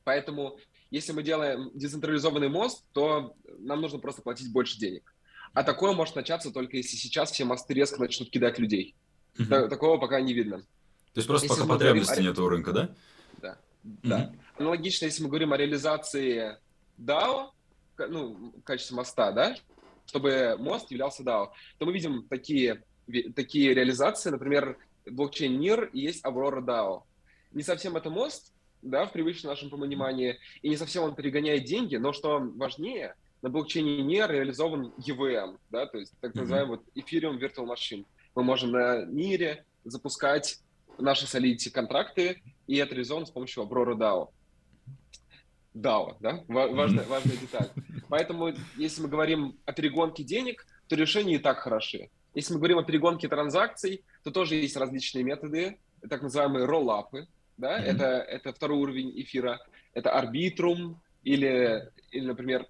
Поэтому, если мы делаем децентрализованный мост, то нам нужно просто платить больше денег. А такое может начаться только если сейчас все мосты резко начнут кидать людей. Угу. Такого пока не видно. То есть просто если пока потребности говорим... нет у рынка, да? Да. Угу. да. Аналогично, если мы говорим о реализации DAO, ну, в качестве моста, да, чтобы мост являлся DAO, то мы видим такие, такие реализации, например, блокчейн NIR и есть Aurora DAO. Не совсем это мост, да, в привычном нашем понимании, и не совсем он перегоняет деньги, но что важнее, на блокчейне не реализован EVM, да, то есть так называемый mm-hmm. вот Ethereum Virtual Machine. Мы можем на НИРе запускать наши Solidity контракты, и это реализовано с помощью Aurora DAO. DAO, да, важная, важная деталь. Поэтому, если мы говорим о перегонке денег, то решения и так хороши. Если мы говорим о перегонке транзакций, то тоже есть различные методы, так называемые роллапы, да, mm-hmm. это, это второй уровень эфира, это арбитрум или, или например,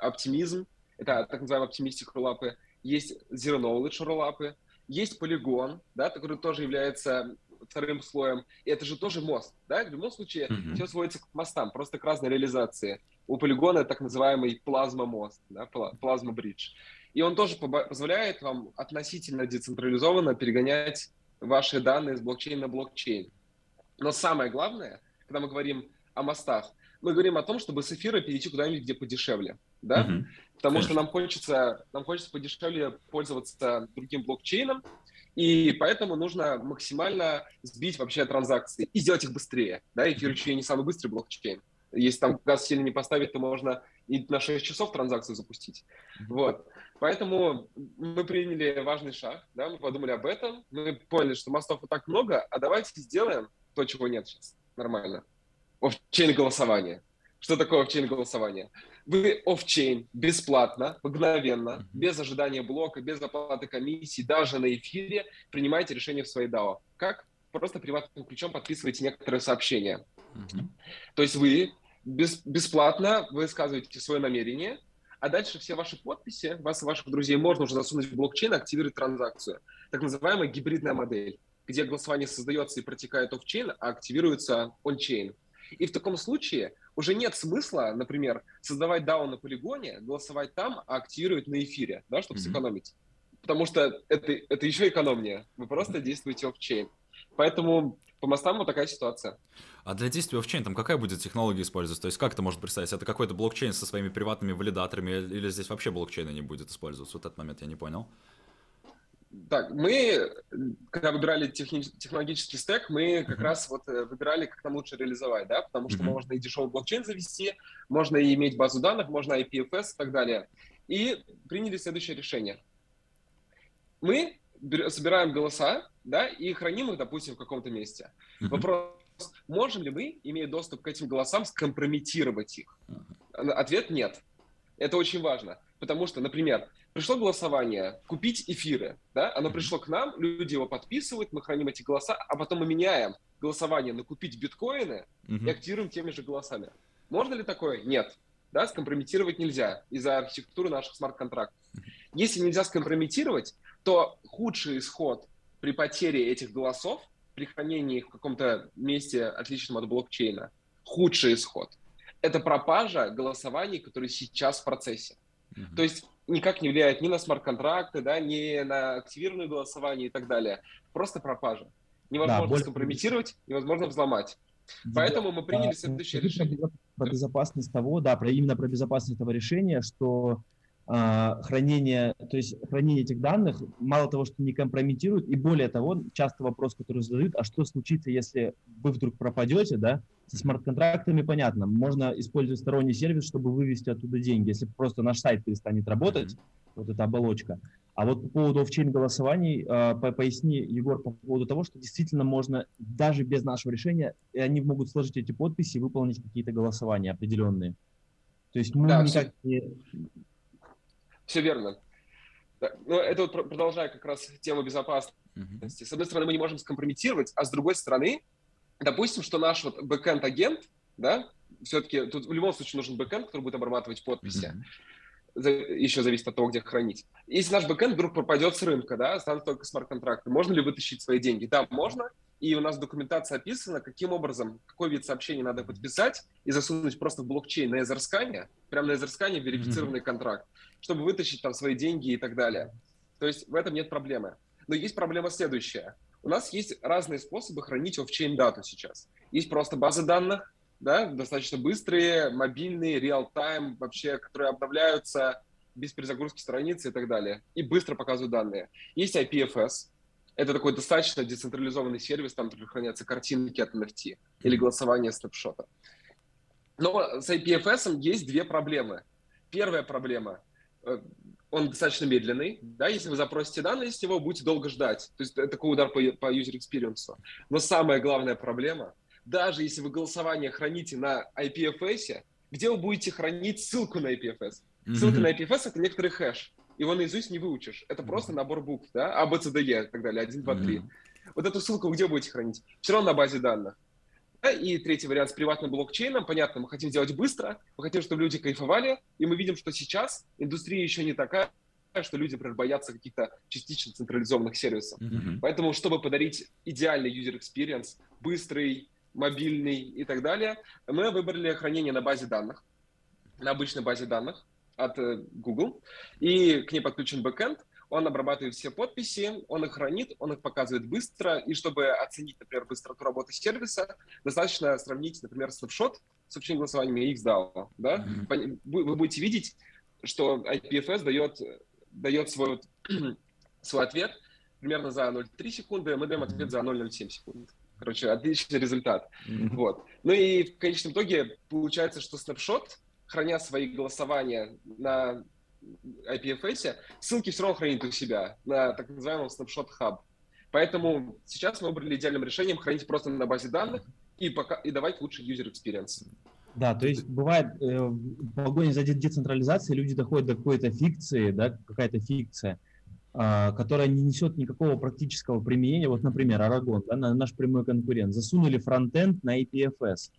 оптимизм, это так называемые оптимистик роллапы, есть zero knowledge роллапы, есть полигон, да, который тоже является вторым слоем, и это же тоже мост, да, в любом случае mm-hmm. все сводится к мостам, просто к разной реализации. У полигона так называемый плазма-мост, да, плазма-бридж. И он тоже позволяет вам относительно децентрализованно перегонять ваши данные с блокчейна на блокчейн. Но самое главное, когда мы говорим о мостах, мы говорим о том, чтобы с эфира перейти куда-нибудь, где подешевле да? Угу. Потому Конечно. что нам хочется, нам хочется подешевле пользоваться другим блокчейном, и поэтому нужно максимально сбить вообще транзакции и сделать их быстрее, да? Эфир еще не самый быстрый блокчейн. Если там газ сильно не поставить, то можно и на 6 часов транзакцию запустить. Вот. Поэтому мы приняли важный шаг, да, мы подумали об этом, мы поняли, что мостов и так много, а давайте сделаем то, чего нет сейчас. Нормально. Офчейн голосование. Что такое офчейн голосование? Вы офчейн бесплатно, мгновенно, без ожидания блока, без оплаты комиссии, даже на эфире принимаете решение в своей DAO. Как? Просто приватным ключом подписываете некоторые сообщения. Mm-hmm. То есть вы без, бесплатно высказываете свое намерение, а дальше все ваши подписи, вас и ваших друзей можно уже засунуть в блокчейн и активировать транзакцию. Так называемая гибридная модель, где голосование создается и протекает офчейн, а активируется ончейн. И в таком случае уже нет смысла, например, создавать DAO на полигоне, голосовать там, а активировать на эфире, да, чтобы mm-hmm. сэкономить. потому что это, это еще экономнее. Вы просто действуете офчейн. Поэтому по мостам вот такая ситуация. А для действия офчейн там какая будет технология использоваться? То есть как это может представить? Это какой-то блокчейн со своими приватными валидаторами или здесь вообще блокчейна не будет использоваться? Вот этот момент я не понял. Так, мы, когда выбирали техни- технологический стек, мы как uh-huh. раз вот э, выбирали, как нам лучше реализовать, да, потому что uh-huh. можно и дешевый блокчейн завести, можно и иметь базу данных, можно IPFS и так далее. И приняли следующее решение. Мы собираем голоса, да, и храним их, допустим, в каком-то месте. Uh-huh. Вопрос, можем ли мы, имея доступ к этим голосам, скомпрометировать их? Uh-huh. Ответ нет. Это очень важно, потому что, например, пришло голосование купить эфиры, да, оно пришло к нам, люди его подписывают, мы храним эти голоса, а потом мы меняем голосование на купить биткоины uh-huh. и активируем теми же голосами. Можно ли такое? Нет. Да, скомпрометировать нельзя из-за архитектуры наших смарт-контрактов. Если нельзя скомпрометировать, то худший исход при потере этих голосов, при хранении их в каком-то месте, отличном от блокчейна, худший исход – это пропажа голосований, которые сейчас в процессе. Uh-huh. То есть никак не влияет ни на смарт-контракты, да, ни на активированное голосование и так далее. Просто пропажа. Невозможно да, более... скомпрометировать, невозможно взломать. Поэтому мы приняли следующее решение. Про безопасность того, да, про, именно про безопасность этого решения, что а, хранение, то есть хранение этих данных мало того, что не компрометирует, и более того, часто вопрос, который задают, а что случится, если вы вдруг пропадете, да, со смарт-контрактами понятно, можно использовать сторонний сервис, чтобы вывести оттуда деньги, если просто наш сайт перестанет работать, mm-hmm. вот эта оболочка. А вот по поводу офчейн голосований, э, поясни, Егор, по поводу того, что действительно можно даже без нашего решения, и они могут сложить эти подписи и выполнить какие-то голосования определенные. То есть мы да, никак не все верно. Да. Но это вот продолжая как раз тему безопасности. Uh-huh. С одной стороны, мы не можем скомпрометировать, а с другой стороны, допустим, что наш вот бэкэнд-агент, да, все-таки тут в любом случае нужен бэкэнд, который будет обрабатывать подписи. Uh-huh. Еще зависит от того, где хранить. Если наш бэкэнд вдруг пропадет с рынка, да, останутся только смарт-контракты, можно ли вытащить свои деньги? Да, можно и у нас в документации описано, каким образом, какой вид сообщения надо подписать и засунуть просто в блокчейн на Etherscan е, прямо на Etherscan е верифицированный угу. контракт, чтобы вытащить там свои деньги и так далее. То есть в этом нет проблемы. Но есть проблема следующая. У нас есть разные способы хранить офчейн дату сейчас. Есть просто базы данных, да, достаточно быстрые, мобильные, реал-тайм, вообще, которые обновляются без перезагрузки страницы и так далее, и быстро показывают данные. Есть IPFS, это такой достаточно децентрализованный сервис, там хранятся картинки от NFT или голосование снапшота. Но с IPFS есть две проблемы. Первая проблема он достаточно медленный, да, если вы запросите данные с него, будете долго ждать. То есть это такой удар по, по user experience. Но самая главная проблема, даже если вы голосование храните на IPFS, где вы будете хранить ссылку на IPFS? Ссылка mm-hmm. на IPFS — это некоторый хэш его наизусть не выучишь. Это просто набор букв, да, А, Б, С, Д, Е и так далее, 1, 2, 3. Вот эту ссылку где будете хранить? Все равно на базе данных. И третий вариант с приватным блокчейном. Понятно, мы хотим сделать быстро, мы хотим, чтобы люди кайфовали, и мы видим, что сейчас индустрия еще не такая, что люди, например, боятся каких-то частично централизованных сервисов. Mm-hmm. Поэтому, чтобы подарить идеальный user experience, быстрый, мобильный и так далее, мы выбрали хранение на базе данных, на обычной базе данных от э, Google, и к ней подключен бэкэнд, он обрабатывает все подписи, он их хранит, он их показывает быстро, и чтобы оценить, например, быстроту работы сервиса, достаточно сравнить, например, снапшот с общим голосованием и XDAO, да? Mm-hmm. Вы будете видеть, что IPFS дает, дает свой, свой ответ примерно за 0,3 секунды, а мы даем ответ за 0,07 секунд. Короче, отличный результат. Mm-hmm. Вот. Ну и в конечном итоге получается, что снапшот храня свои голосования на IPFS, ссылки все равно хранит у себя на так называемом Snapshot Hub. Поэтому сейчас мы выбрали идеальным решением хранить просто на базе данных и, пока, и давать лучший user experience. Да, то есть бывает э, в погоне за децентрализацией люди доходят до какой-то фикции, да, какая-то фикция, э, которая не несет никакого практического применения. Вот, например, Aragon, да, наш прямой конкурент, засунули фронтенд на IPFS.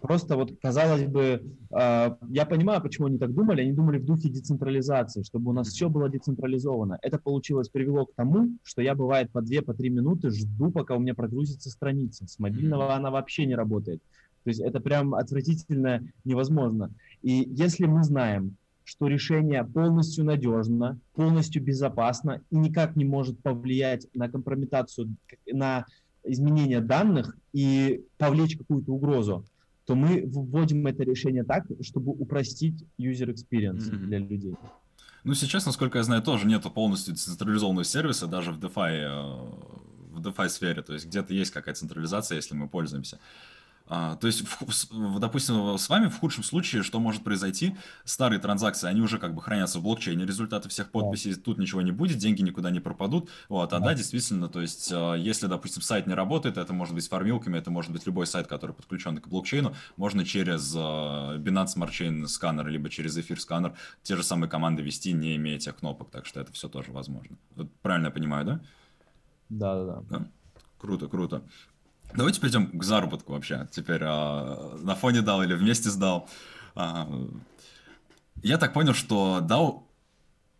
Просто вот, казалось бы, э, я понимаю, почему они так думали. Они думали в духе децентрализации, чтобы у нас все было децентрализовано. Это получилось, привело к тому, что я, бывает, по 2-3 по минуты жду, пока у меня прогрузится страница. С мобильного она вообще не работает. То есть это прям отвратительно невозможно. И если мы знаем, что решение полностью надежно, полностью безопасно и никак не может повлиять на компрометацию, на изменение данных и повлечь какую-то угрозу, то мы вводим это решение так, чтобы упростить user experience mm-hmm. для людей. Ну, сейчас, насколько я знаю, тоже нету полностью централизованного сервиса даже в DeFi, э, в DeFi сфере. То есть где-то есть какая-то централизация, если мы пользуемся. А, то есть, в, допустим, с вами в худшем случае, что может произойти? Старые транзакции, они уже как бы хранятся в блокчейне, результаты всех подписей, да. тут ничего не будет, деньги никуда не пропадут. Вот, а да, да действительно, то есть, а, если, допустим, сайт не работает, это может быть с фармилками, это может быть любой сайт, который подключен к блокчейну, можно через а, Binance Smart Chain сканер, либо через эфир сканер те же самые команды вести, не имея этих кнопок, так что это все тоже возможно. Вот правильно я понимаю, да? Да, да, да. Круто, круто. Давайте перейдем к заработку вообще. Теперь а, на фоне дал или вместе сдал. А, я так понял, что DAO,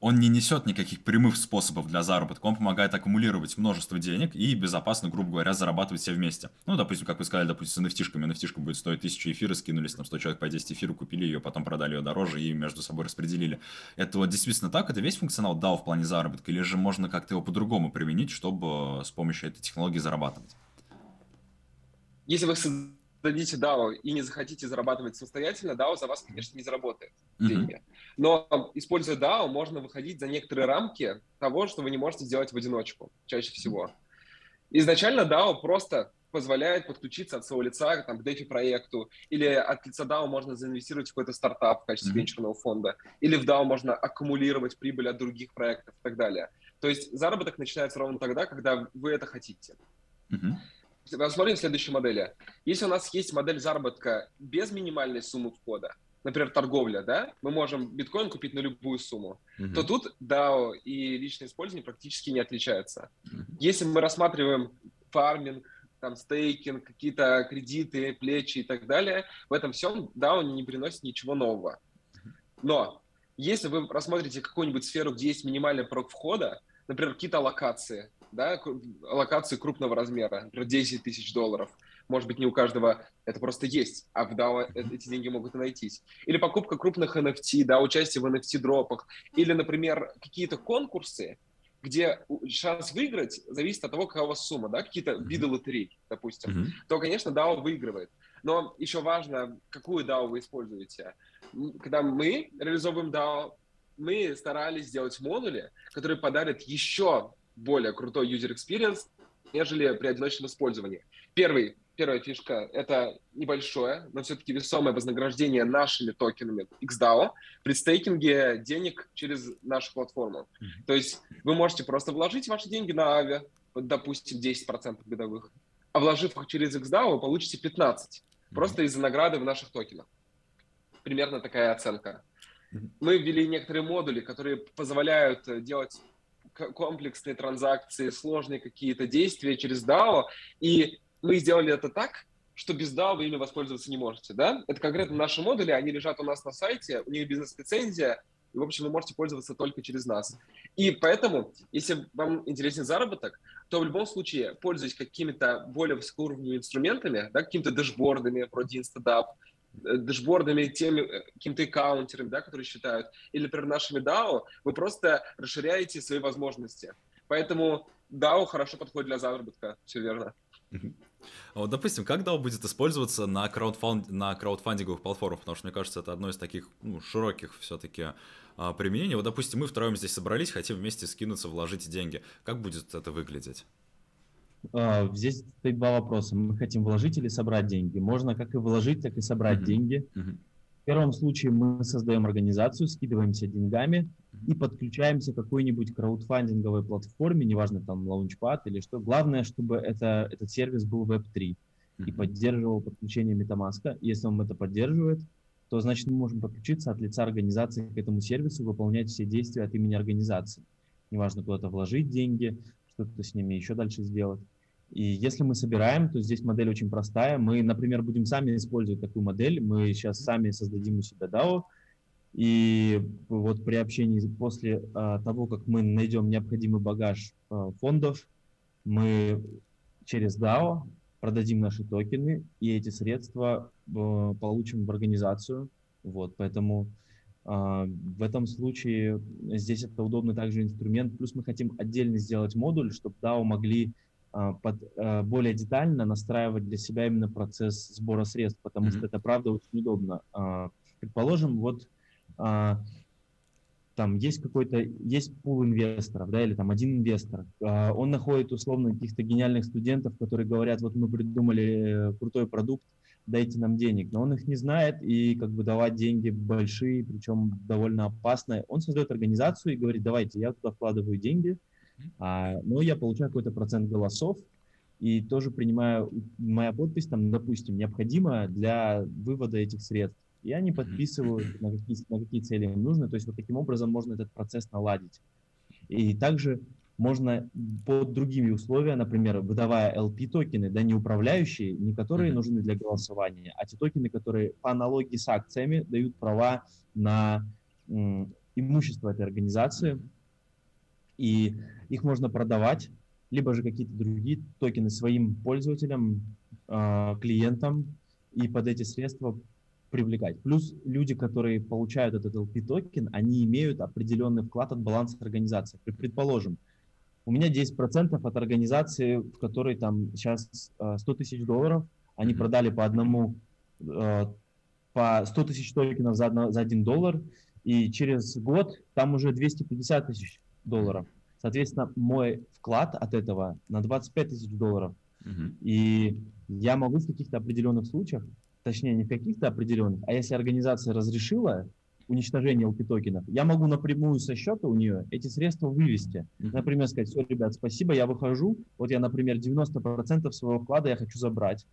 он не несет никаких прямых способов для заработка. Он помогает аккумулировать множество денег и безопасно, грубо говоря, зарабатывать все вместе. Ну, допустим, как вы сказали, допустим, с nft NFT будет стоить 1000 эфира, скинулись, там 100 человек по 10 эфиру, купили ее, потом продали ее дороже и между собой распределили. Это вот действительно так? Это весь функционал DAO в плане заработка? Или же можно как-то его по-другому применить, чтобы с помощью этой технологии зарабатывать? Если вы создадите DAO и не захотите зарабатывать самостоятельно, DAO за вас, конечно, не заработает mm-hmm. деньги. Но используя DAO, можно выходить за некоторые рамки того, что вы не можете сделать в одиночку, чаще всего. Изначально DAO просто позволяет подключиться от своего лица там, к DeFi проекту, или от лица DAO можно заинвестировать в какой-то стартап в качестве mm-hmm. венчурного фонда, или в DAO можно аккумулировать прибыль от других проектов и так далее. То есть заработок начинается ровно тогда, когда вы это хотите. Mm-hmm. Посмотрим следующие модели. Если у нас есть модель заработка без минимальной суммы входа, например, торговля, да, мы можем биткоин купить на любую сумму, uh-huh. то тут DAO и личное использование практически не отличаются. Uh-huh. Если мы рассматриваем фарминг, там, стейкинг, какие-то кредиты, плечи и так далее, в этом всем DAO не приносит ничего нового. Но если вы рассмотрите какую-нибудь сферу, где есть минимальный порог входа, например, какие-то локации, да, локации крупного размера, например, 10 тысяч долларов. Может быть, не у каждого это просто есть, а в DAO эти деньги могут и найтись. Или покупка крупных NFT, да, участие в NFT-дропах. Или, например, какие-то конкурсы, где шанс выиграть зависит от того, какая у вас сумма, да, какие-то виды лотерей, допустим, mm-hmm. то, конечно, DAO выигрывает. Но еще важно, какую DAO вы используете. Когда мы реализовываем DAO, мы старались сделать модули, которые подарят еще более крутой user experience, нежели при одиночном использовании. Первый, первая фишка – это небольшое, но все-таки весомое вознаграждение нашими токенами XDAO при стейкинге денег через нашу платформу. Mm-hmm. То есть вы можете просто вложить ваши деньги на Avi, допустим, 10% годовых, а вложив их через XDAO, вы получите 15%, mm-hmm. просто из-за награды в наших токенах. Примерно такая оценка. Мы ввели некоторые модули, которые позволяют делать комплексные транзакции, сложные какие-то действия через DAO, и мы сделали это так, что без DAO вы ими воспользоваться не можете, да? Это конкретно наши модули, они лежат у нас на сайте, у них бизнес-лицензия, и, в общем, вы можете пользоваться только через нас. И поэтому, если вам интересен заработок, то в любом случае, пользуясь какими-то более высокоуровневыми инструментами, да, какими-то дашбордами вроде InstaDApp, Э, дэшбордами, теми э, какими-то аккаунтерами, да, которые считают, или, например, нашими DAO, вы просто расширяете свои возможности. Поэтому DAO хорошо подходит для заработка, все верно. А вот, допустим, как DAO будет использоваться на, краудфанд... на краудфандинговых платформах? Потому что, мне кажется, это одно из таких ну, широких все-таки а, применений. Вот, допустим, мы втроем здесь собрались, хотим вместе скинуться, вложить деньги. Как будет это выглядеть? Uh, здесь стоит два вопроса. Мы хотим вложить или собрать деньги. Можно как и вложить, так и собрать uh-huh. деньги. Uh-huh. В первом случае мы создаем организацию, скидываемся деньгами uh-huh. и подключаемся к какой-нибудь краудфандинговой платформе, неважно там Launchpad или что. Главное, чтобы это, этот сервис был Web3 uh-huh. и поддерживал подключение MetaMask. Если он это поддерживает, то значит мы можем подключиться от лица организации к этому сервису, выполнять все действия от имени организации. Неважно, куда-то вложить деньги, что-то с ними еще дальше сделать. И если мы собираем, то здесь модель очень простая. Мы, например, будем сами использовать такую модель. Мы сейчас сами создадим у себя DAO. И вот при общении после а, того, как мы найдем необходимый багаж а, фондов, мы через DAO продадим наши токены, и эти средства а, получим в организацию. Вот, поэтому А, в этом случае здесь это удобный также инструмент. Плюс мы хотим отдельно сделать модуль, чтобы DAO могли под, а, более детально настраивать для себя именно процесс сбора средств, потому mm-hmm. что это правда очень удобно. Предположим, вот там есть какой-то, есть пул инвесторов, да, или там один инвестор, он находит условно каких-то гениальных студентов, которые говорят, вот мы придумали крутой продукт, дайте нам денег, но он их не знает, и как бы давать деньги большие, причем довольно опасные. Он создает организацию и говорит, давайте, я туда вкладываю деньги, а, но я получаю какой-то процент голосов, и тоже принимаю, моя подпись там, допустим, необходима для вывода этих средств. И они подписывают, на какие, на какие цели им нужны. То есть вот таким образом можно этот процесс наладить. И также можно под другими условиями, например, выдавая LP-токены, да, не управляющие, не которые mm-hmm. нужны для голосования, а те токены, которые по аналогии с акциями дают права на м, имущество этой организации, и их можно продавать, либо же какие-то другие токены своим пользователям, э, клиентам, и под эти средства привлекать. Плюс люди, которые получают этот LP-токен, они имеют определенный вклад от баланса организации. Предположим, у меня 10% от организации, в которой там сейчас 100 э, тысяч долларов, они продали по одному, э, по 100 тысяч токенов за, одно, за 1 доллар, и через год там уже 250 тысяч долларов. Соответственно, мой вклад от этого на 25 тысяч долларов. Uh-huh. И я могу в каких-то определенных случаях, точнее не в каких-то определенных, а если организация разрешила уничтожения LP-токенов, я могу напрямую со счета у нее эти средства вывести. Например, сказать, все, ребят, спасибо, я выхожу, вот я, например, 90% своего вклада я хочу забрать.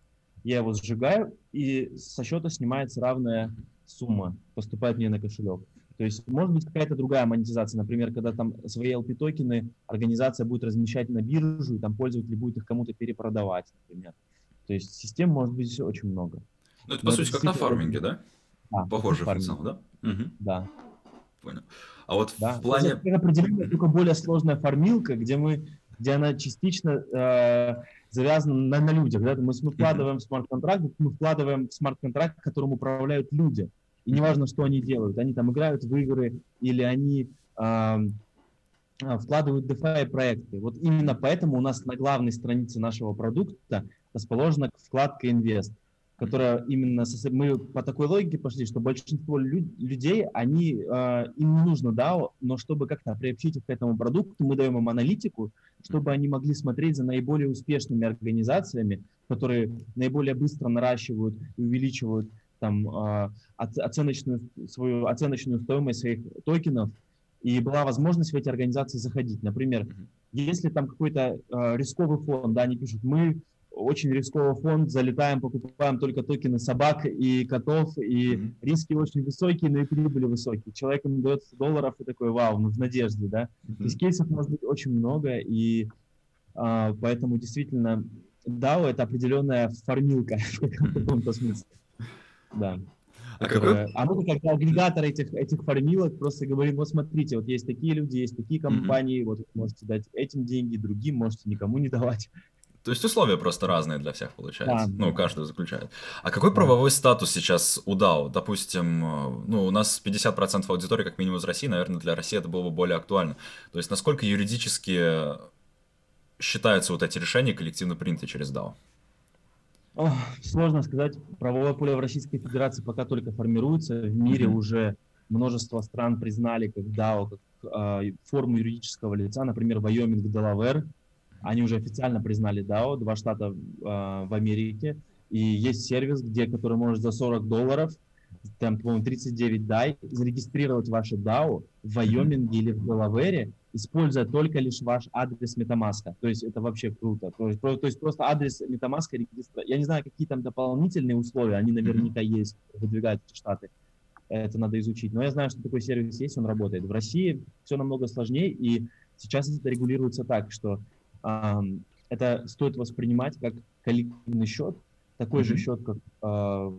Я его сжигаю, и со счета снимается равная сумма, поступает мне на кошелек. То есть может быть какая-то другая монетизация, например, когда там свои LP-токены организация будет размещать на биржу, и там пользователь будет их кому-то перепродавать, например. То есть систем может быть очень много. Ну, это, по Но сути, это как на фарминге, да? А, Похожий функционал, да? Угу. Да. Понял. А вот да. в плане... Это определенно только более сложная формилка, где мы где она частично э, завязана на, на людях. Да? Мы, мы вкладываем смарт-контракт, мы вкладываем смарт-контракт, которым управляют люди. И неважно, что они делают. Они там играют в игры или они э, вкладывают DeFi проекты. Вот именно поэтому у нас на главной странице нашего продукта расположена вкладка Invest которая именно мы по такой логике пошли, что большинство лю- людей, они э, им не нужно DAO, но чтобы как-то приобщить их к этому продукту, мы даем им аналитику, чтобы они могли смотреть за наиболее успешными организациями, которые наиболее быстро наращивают и увеличивают там э, оценочную свою оценочную стоимость своих токенов, и была возможность в эти организации заходить. Например, если там какой-то э, рисковый фонд, да, они пишут, мы очень рисковый фонд, залетаем, покупаем только токены собак и котов, и mm-hmm. риски очень высокие, но и прибыли высокие. Человек ему дает 100 долларов и такой, вау, мы в надежде, да. Mm-hmm. То есть кейсов может быть очень много, и а, поэтому действительно DAO — это определенная формилка в каком-то смысле. Да. А, какой... а мы как агрегатор этих, этих формилок просто говорим, вот смотрите, вот есть такие люди, есть такие компании, mm-hmm. вот можете дать этим деньги, другим можете никому не давать. То есть условия просто разные для всех получается. Да. Ну, каждый заключает. А какой правовой статус сейчас у DAO? Допустим, э, ну, у нас 50% аудитории как минимум из России, наверное, для России это было бы более актуально. То есть насколько юридически считаются вот эти решения коллективно приняты через DAO? Ох, сложно сказать. Правовое поле в Российской Федерации пока только формируется. В мире mm-hmm. уже множество стран признали как DAO, как э, форму юридического лица. Например, Вайоминг, Делавер – они уже официально признали DAO, два штата э, в Америке. И есть сервис, где, который может за 40 долларов, там, по-моему, 39 дай, зарегистрировать ваше DAO в Вайоминге или в Делавере, используя только лишь ваш адрес MetaMask. То есть это вообще круто. То есть, то есть просто адрес MetaMask регистра... Я не знаю, какие там дополнительные условия, они наверняка есть, выдвигают эти штаты. Это надо изучить. Но я знаю, что такой сервис есть, он работает. В России все намного сложнее, и сейчас это регулируется так, что это стоит воспринимать как коллективный счет, такой mm-hmm. же счет, как э,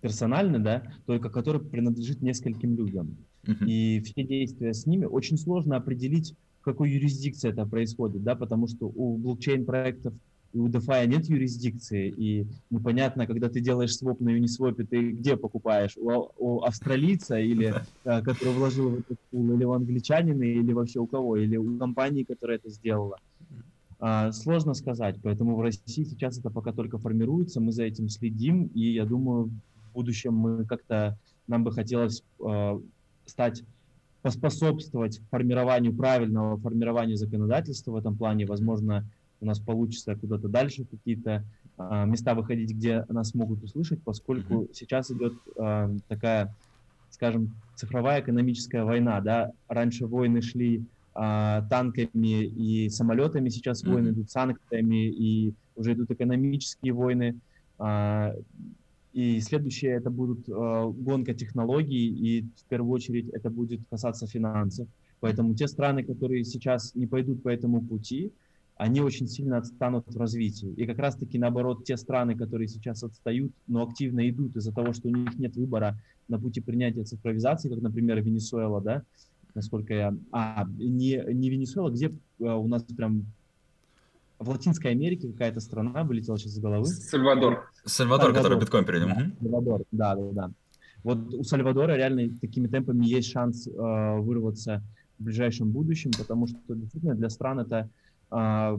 персональный, да, только который принадлежит нескольким людям. Mm-hmm. И все действия с ними очень сложно определить, в какой юрисдикции это происходит, да, потому что у блокчейн-проектов и у DeFi нет юрисдикции, и непонятно, когда ты делаешь своп на Uniswap, ты где покупаешь? У, у австралийца, или, э, который вложил в этот пул, или у англичанина, или вообще у кого, или у компании, которая это сделала. А, сложно сказать, поэтому в России сейчас это пока только формируется, мы за этим следим, и я думаю, в будущем мы как-то, нам бы хотелось э, стать поспособствовать формированию правильного формированию законодательства в этом плане. Возможно, у нас получится куда-то дальше какие-то э, места выходить, где нас могут услышать, поскольку mm-hmm. сейчас идет э, такая, скажем, цифровая экономическая война. Да? Раньше войны шли э, танками и самолетами, сейчас mm-hmm. войны идут санкциями, и уже идут экономические войны. Э, и следующее это будут э, гонка технологий, и в первую очередь это будет касаться финансов. Поэтому те страны, которые сейчас не пойдут по этому пути, они очень сильно отстанут в развитии. И как раз-таки наоборот, те страны, которые сейчас отстают, но активно идут из-за того, что у них нет выбора на пути принятия цифровизации, как, например, Венесуэла, да, насколько я... А, не, не Венесуэла, где э, у нас прям в Латинской Америке какая-то страна вылетела сейчас из головы. Сальвадор. Сальвадор, который биткоин принял. Да, Сальвадор, да, да, да. Вот у Сальвадора реально такими темпами есть шанс э, вырваться в ближайшем будущем, потому что действительно для стран это э,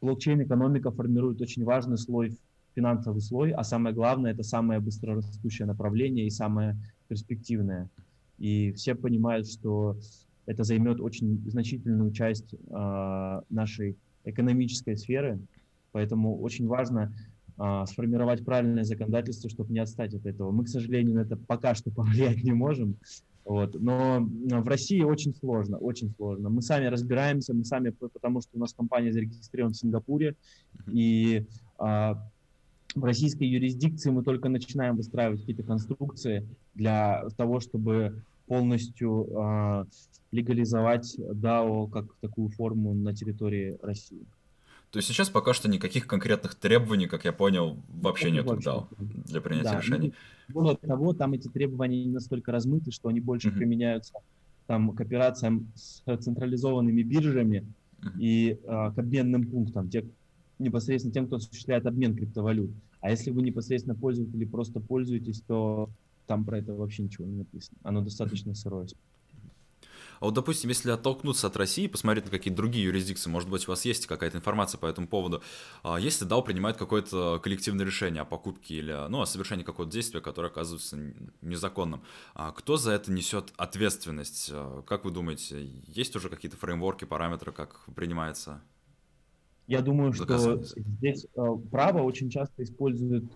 блокчейн-экономика формирует очень важный слой, финансовый слой, а самое главное, это самое быстрорастущее направление и самое перспективное. И все понимают, что это займет очень значительную часть э, нашей экономической сферы, поэтому очень важно а, сформировать правильное законодательство, чтобы не отстать от этого. Мы, к сожалению, на это пока что повлиять не можем, вот. Но в России очень сложно, очень сложно. Мы сами разбираемся, мы сами, потому что у нас компания зарегистрирована в Сингапуре, и а, в российской юрисдикции мы только начинаем выстраивать какие-то конструкции для того, чтобы полностью э, легализовать DAO как такую форму на территории России. То есть сейчас пока что никаких конкретных требований, как я понял, вообще нет к DAO для принятия да, решений. Более того, там эти требования не настолько размыты, что они больше mm-hmm. применяются там, к операциям с централизованными биржами mm-hmm. и э, к обменным пунктам, те, непосредственно тем, кто осуществляет обмен криптовалют. А если вы непосредственно пользователь или просто пользуетесь, то там про это вообще ничего не написано. Оно достаточно сырое. А вот, допустим, если оттолкнуться от России, посмотреть на какие-то другие юрисдикции, может быть, у вас есть какая-то информация по этому поводу, а если DAO принимает какое-то коллективное решение о покупке или ну, о совершении какого-то действия, которое оказывается незаконным, а кто за это несет ответственность? Как вы думаете, есть уже какие-то фреймворки, параметры, как принимается я думаю, что здесь право очень часто использует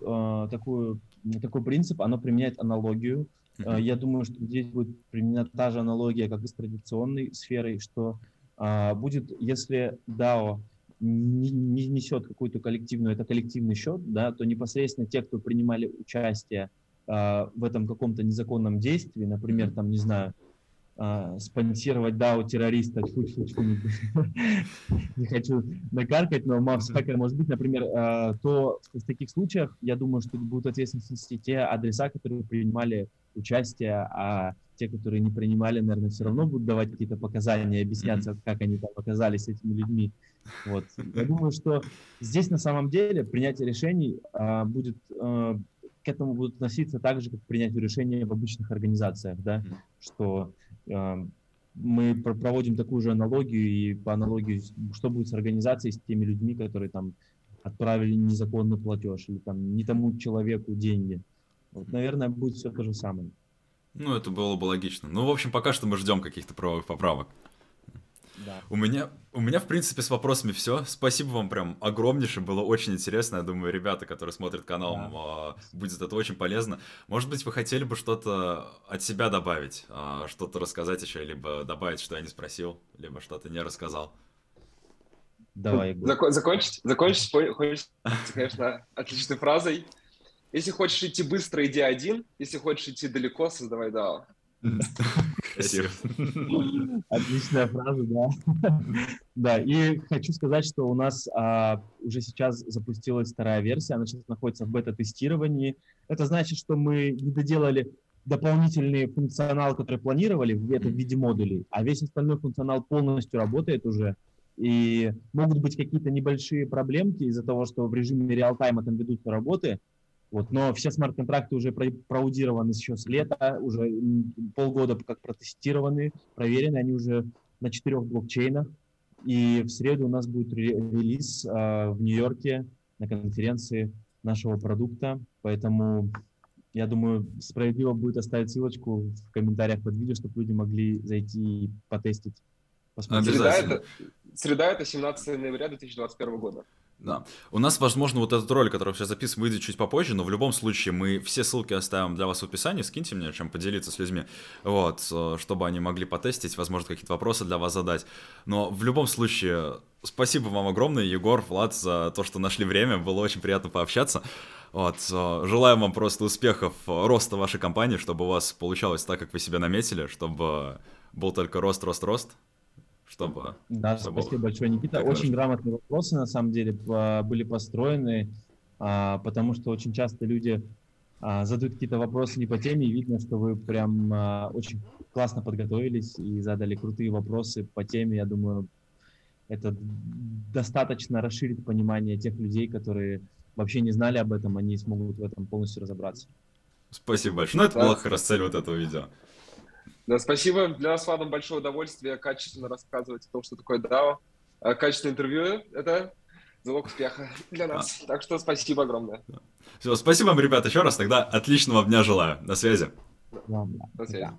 такую, такой принцип, оно применяет аналогию. Э, я думаю, что здесь будет применена та же аналогия, как и с традиционной сферой, что э, будет, если DAO не, не несет какую-то коллективную, это коллективный счет, да, то непосредственно те, кто принимали участие э, в этом каком-то незаконном действии, например, там, не знаю, а, спонсировать DAO террориста, не хочу накаркать, но всякое может быть, например, а, то в таких случаях, я думаю, что будут ответственности те адреса, которые принимали участие, а те, которые не принимали, наверное, все равно будут давать какие-то показания, объясняться, как они там оказались этими людьми. Вот. Я думаю, что здесь на самом деле принятие решений а, будет а, к этому будут относиться так же, как к принятию решения в обычных организациях, да, что мы проводим такую же аналогию, и по аналогии, что будет с организацией, с теми людьми, которые там отправили незаконный платеж, или там не тому человеку деньги. Вот, наверное, будет все то же самое. Ну, это было бы логично. Ну, в общем, пока что мы ждем каких-то правовых поправок. Да. У меня, у меня, в принципе, с вопросами все. Спасибо вам прям огромнейшее, было очень интересно. Я думаю, ребята, которые смотрят канал, да. А, будет это очень полезно. Может быть, вы хотели бы что-то от себя добавить, а, что-то рассказать еще, либо добавить, что я не спросил, либо что-то не рассказал. Давай. Закон, закончить? Закончить, хочется, конечно, отличной фразой. Если хочешь идти быстро, иди один. Если хочешь идти далеко, создавай DAO. Отличная фраза, да. Да, и хочу сказать, что у нас а, уже сейчас запустилась вторая версия, она сейчас находится в бета-тестировании. Это значит, что мы не доделали дополнительный функционал, который планировали, это в виде модулей, а весь остальной функционал полностью работает уже. И могут быть какие-то небольшие проблемки из-за того, что в режиме реал-тайма там ведутся работы, вот, но все смарт-контракты уже проаудированы еще с лета, уже полгода как протестированы, проверены, они уже на четырех блокчейнах. И в среду у нас будет релиз э, в Нью-Йорке на конференции нашего продукта, поэтому я думаю, справедливо будет оставить ссылочку в комментариях под видео, чтобы люди могли зайти и потестить. Посмотреть. Среда это, среда это 17 ноября 2021 года. Да. У нас, возможно, вот этот ролик, который сейчас записан, выйдет чуть попозже, но в любом случае мы все ссылки оставим для вас в описании, скиньте мне, чем поделиться с людьми, вот, э, чтобы они могли потестить, возможно, какие-то вопросы для вас задать. Но в любом случае, спасибо вам огромное, Егор, Влад, за то, что нашли время, было очень приятно пообщаться. Вот, э, желаем вам просто успехов, э, роста вашей компании, чтобы у вас получалось так, как вы себя наметили, чтобы был только рост, рост, рост, чтобы... Да, чтобы спасибо большое, Никита. Очень хорошо. грамотные вопросы, на самом деле, были построены, а, потому что очень часто люди а, задают какие-то вопросы не по теме, и видно, что вы прям а, очень классно подготовились и задали крутые вопросы по теме. Я думаю, это достаточно расширит понимание тех людей, которые вообще не знали об этом, они смогут в этом полностью разобраться. Спасибо большое. Ну, это да, была как раз цель вот этого видео. Да, спасибо. Для нас, Владом, большое удовольствие качественно рассказывать о том, что такое DAO. А качественное интервью — это залог успеха для нас. А. Так что спасибо огромное. Все, спасибо вам, ребята, еще раз. Тогда отличного дня желаю. До связи. До связи.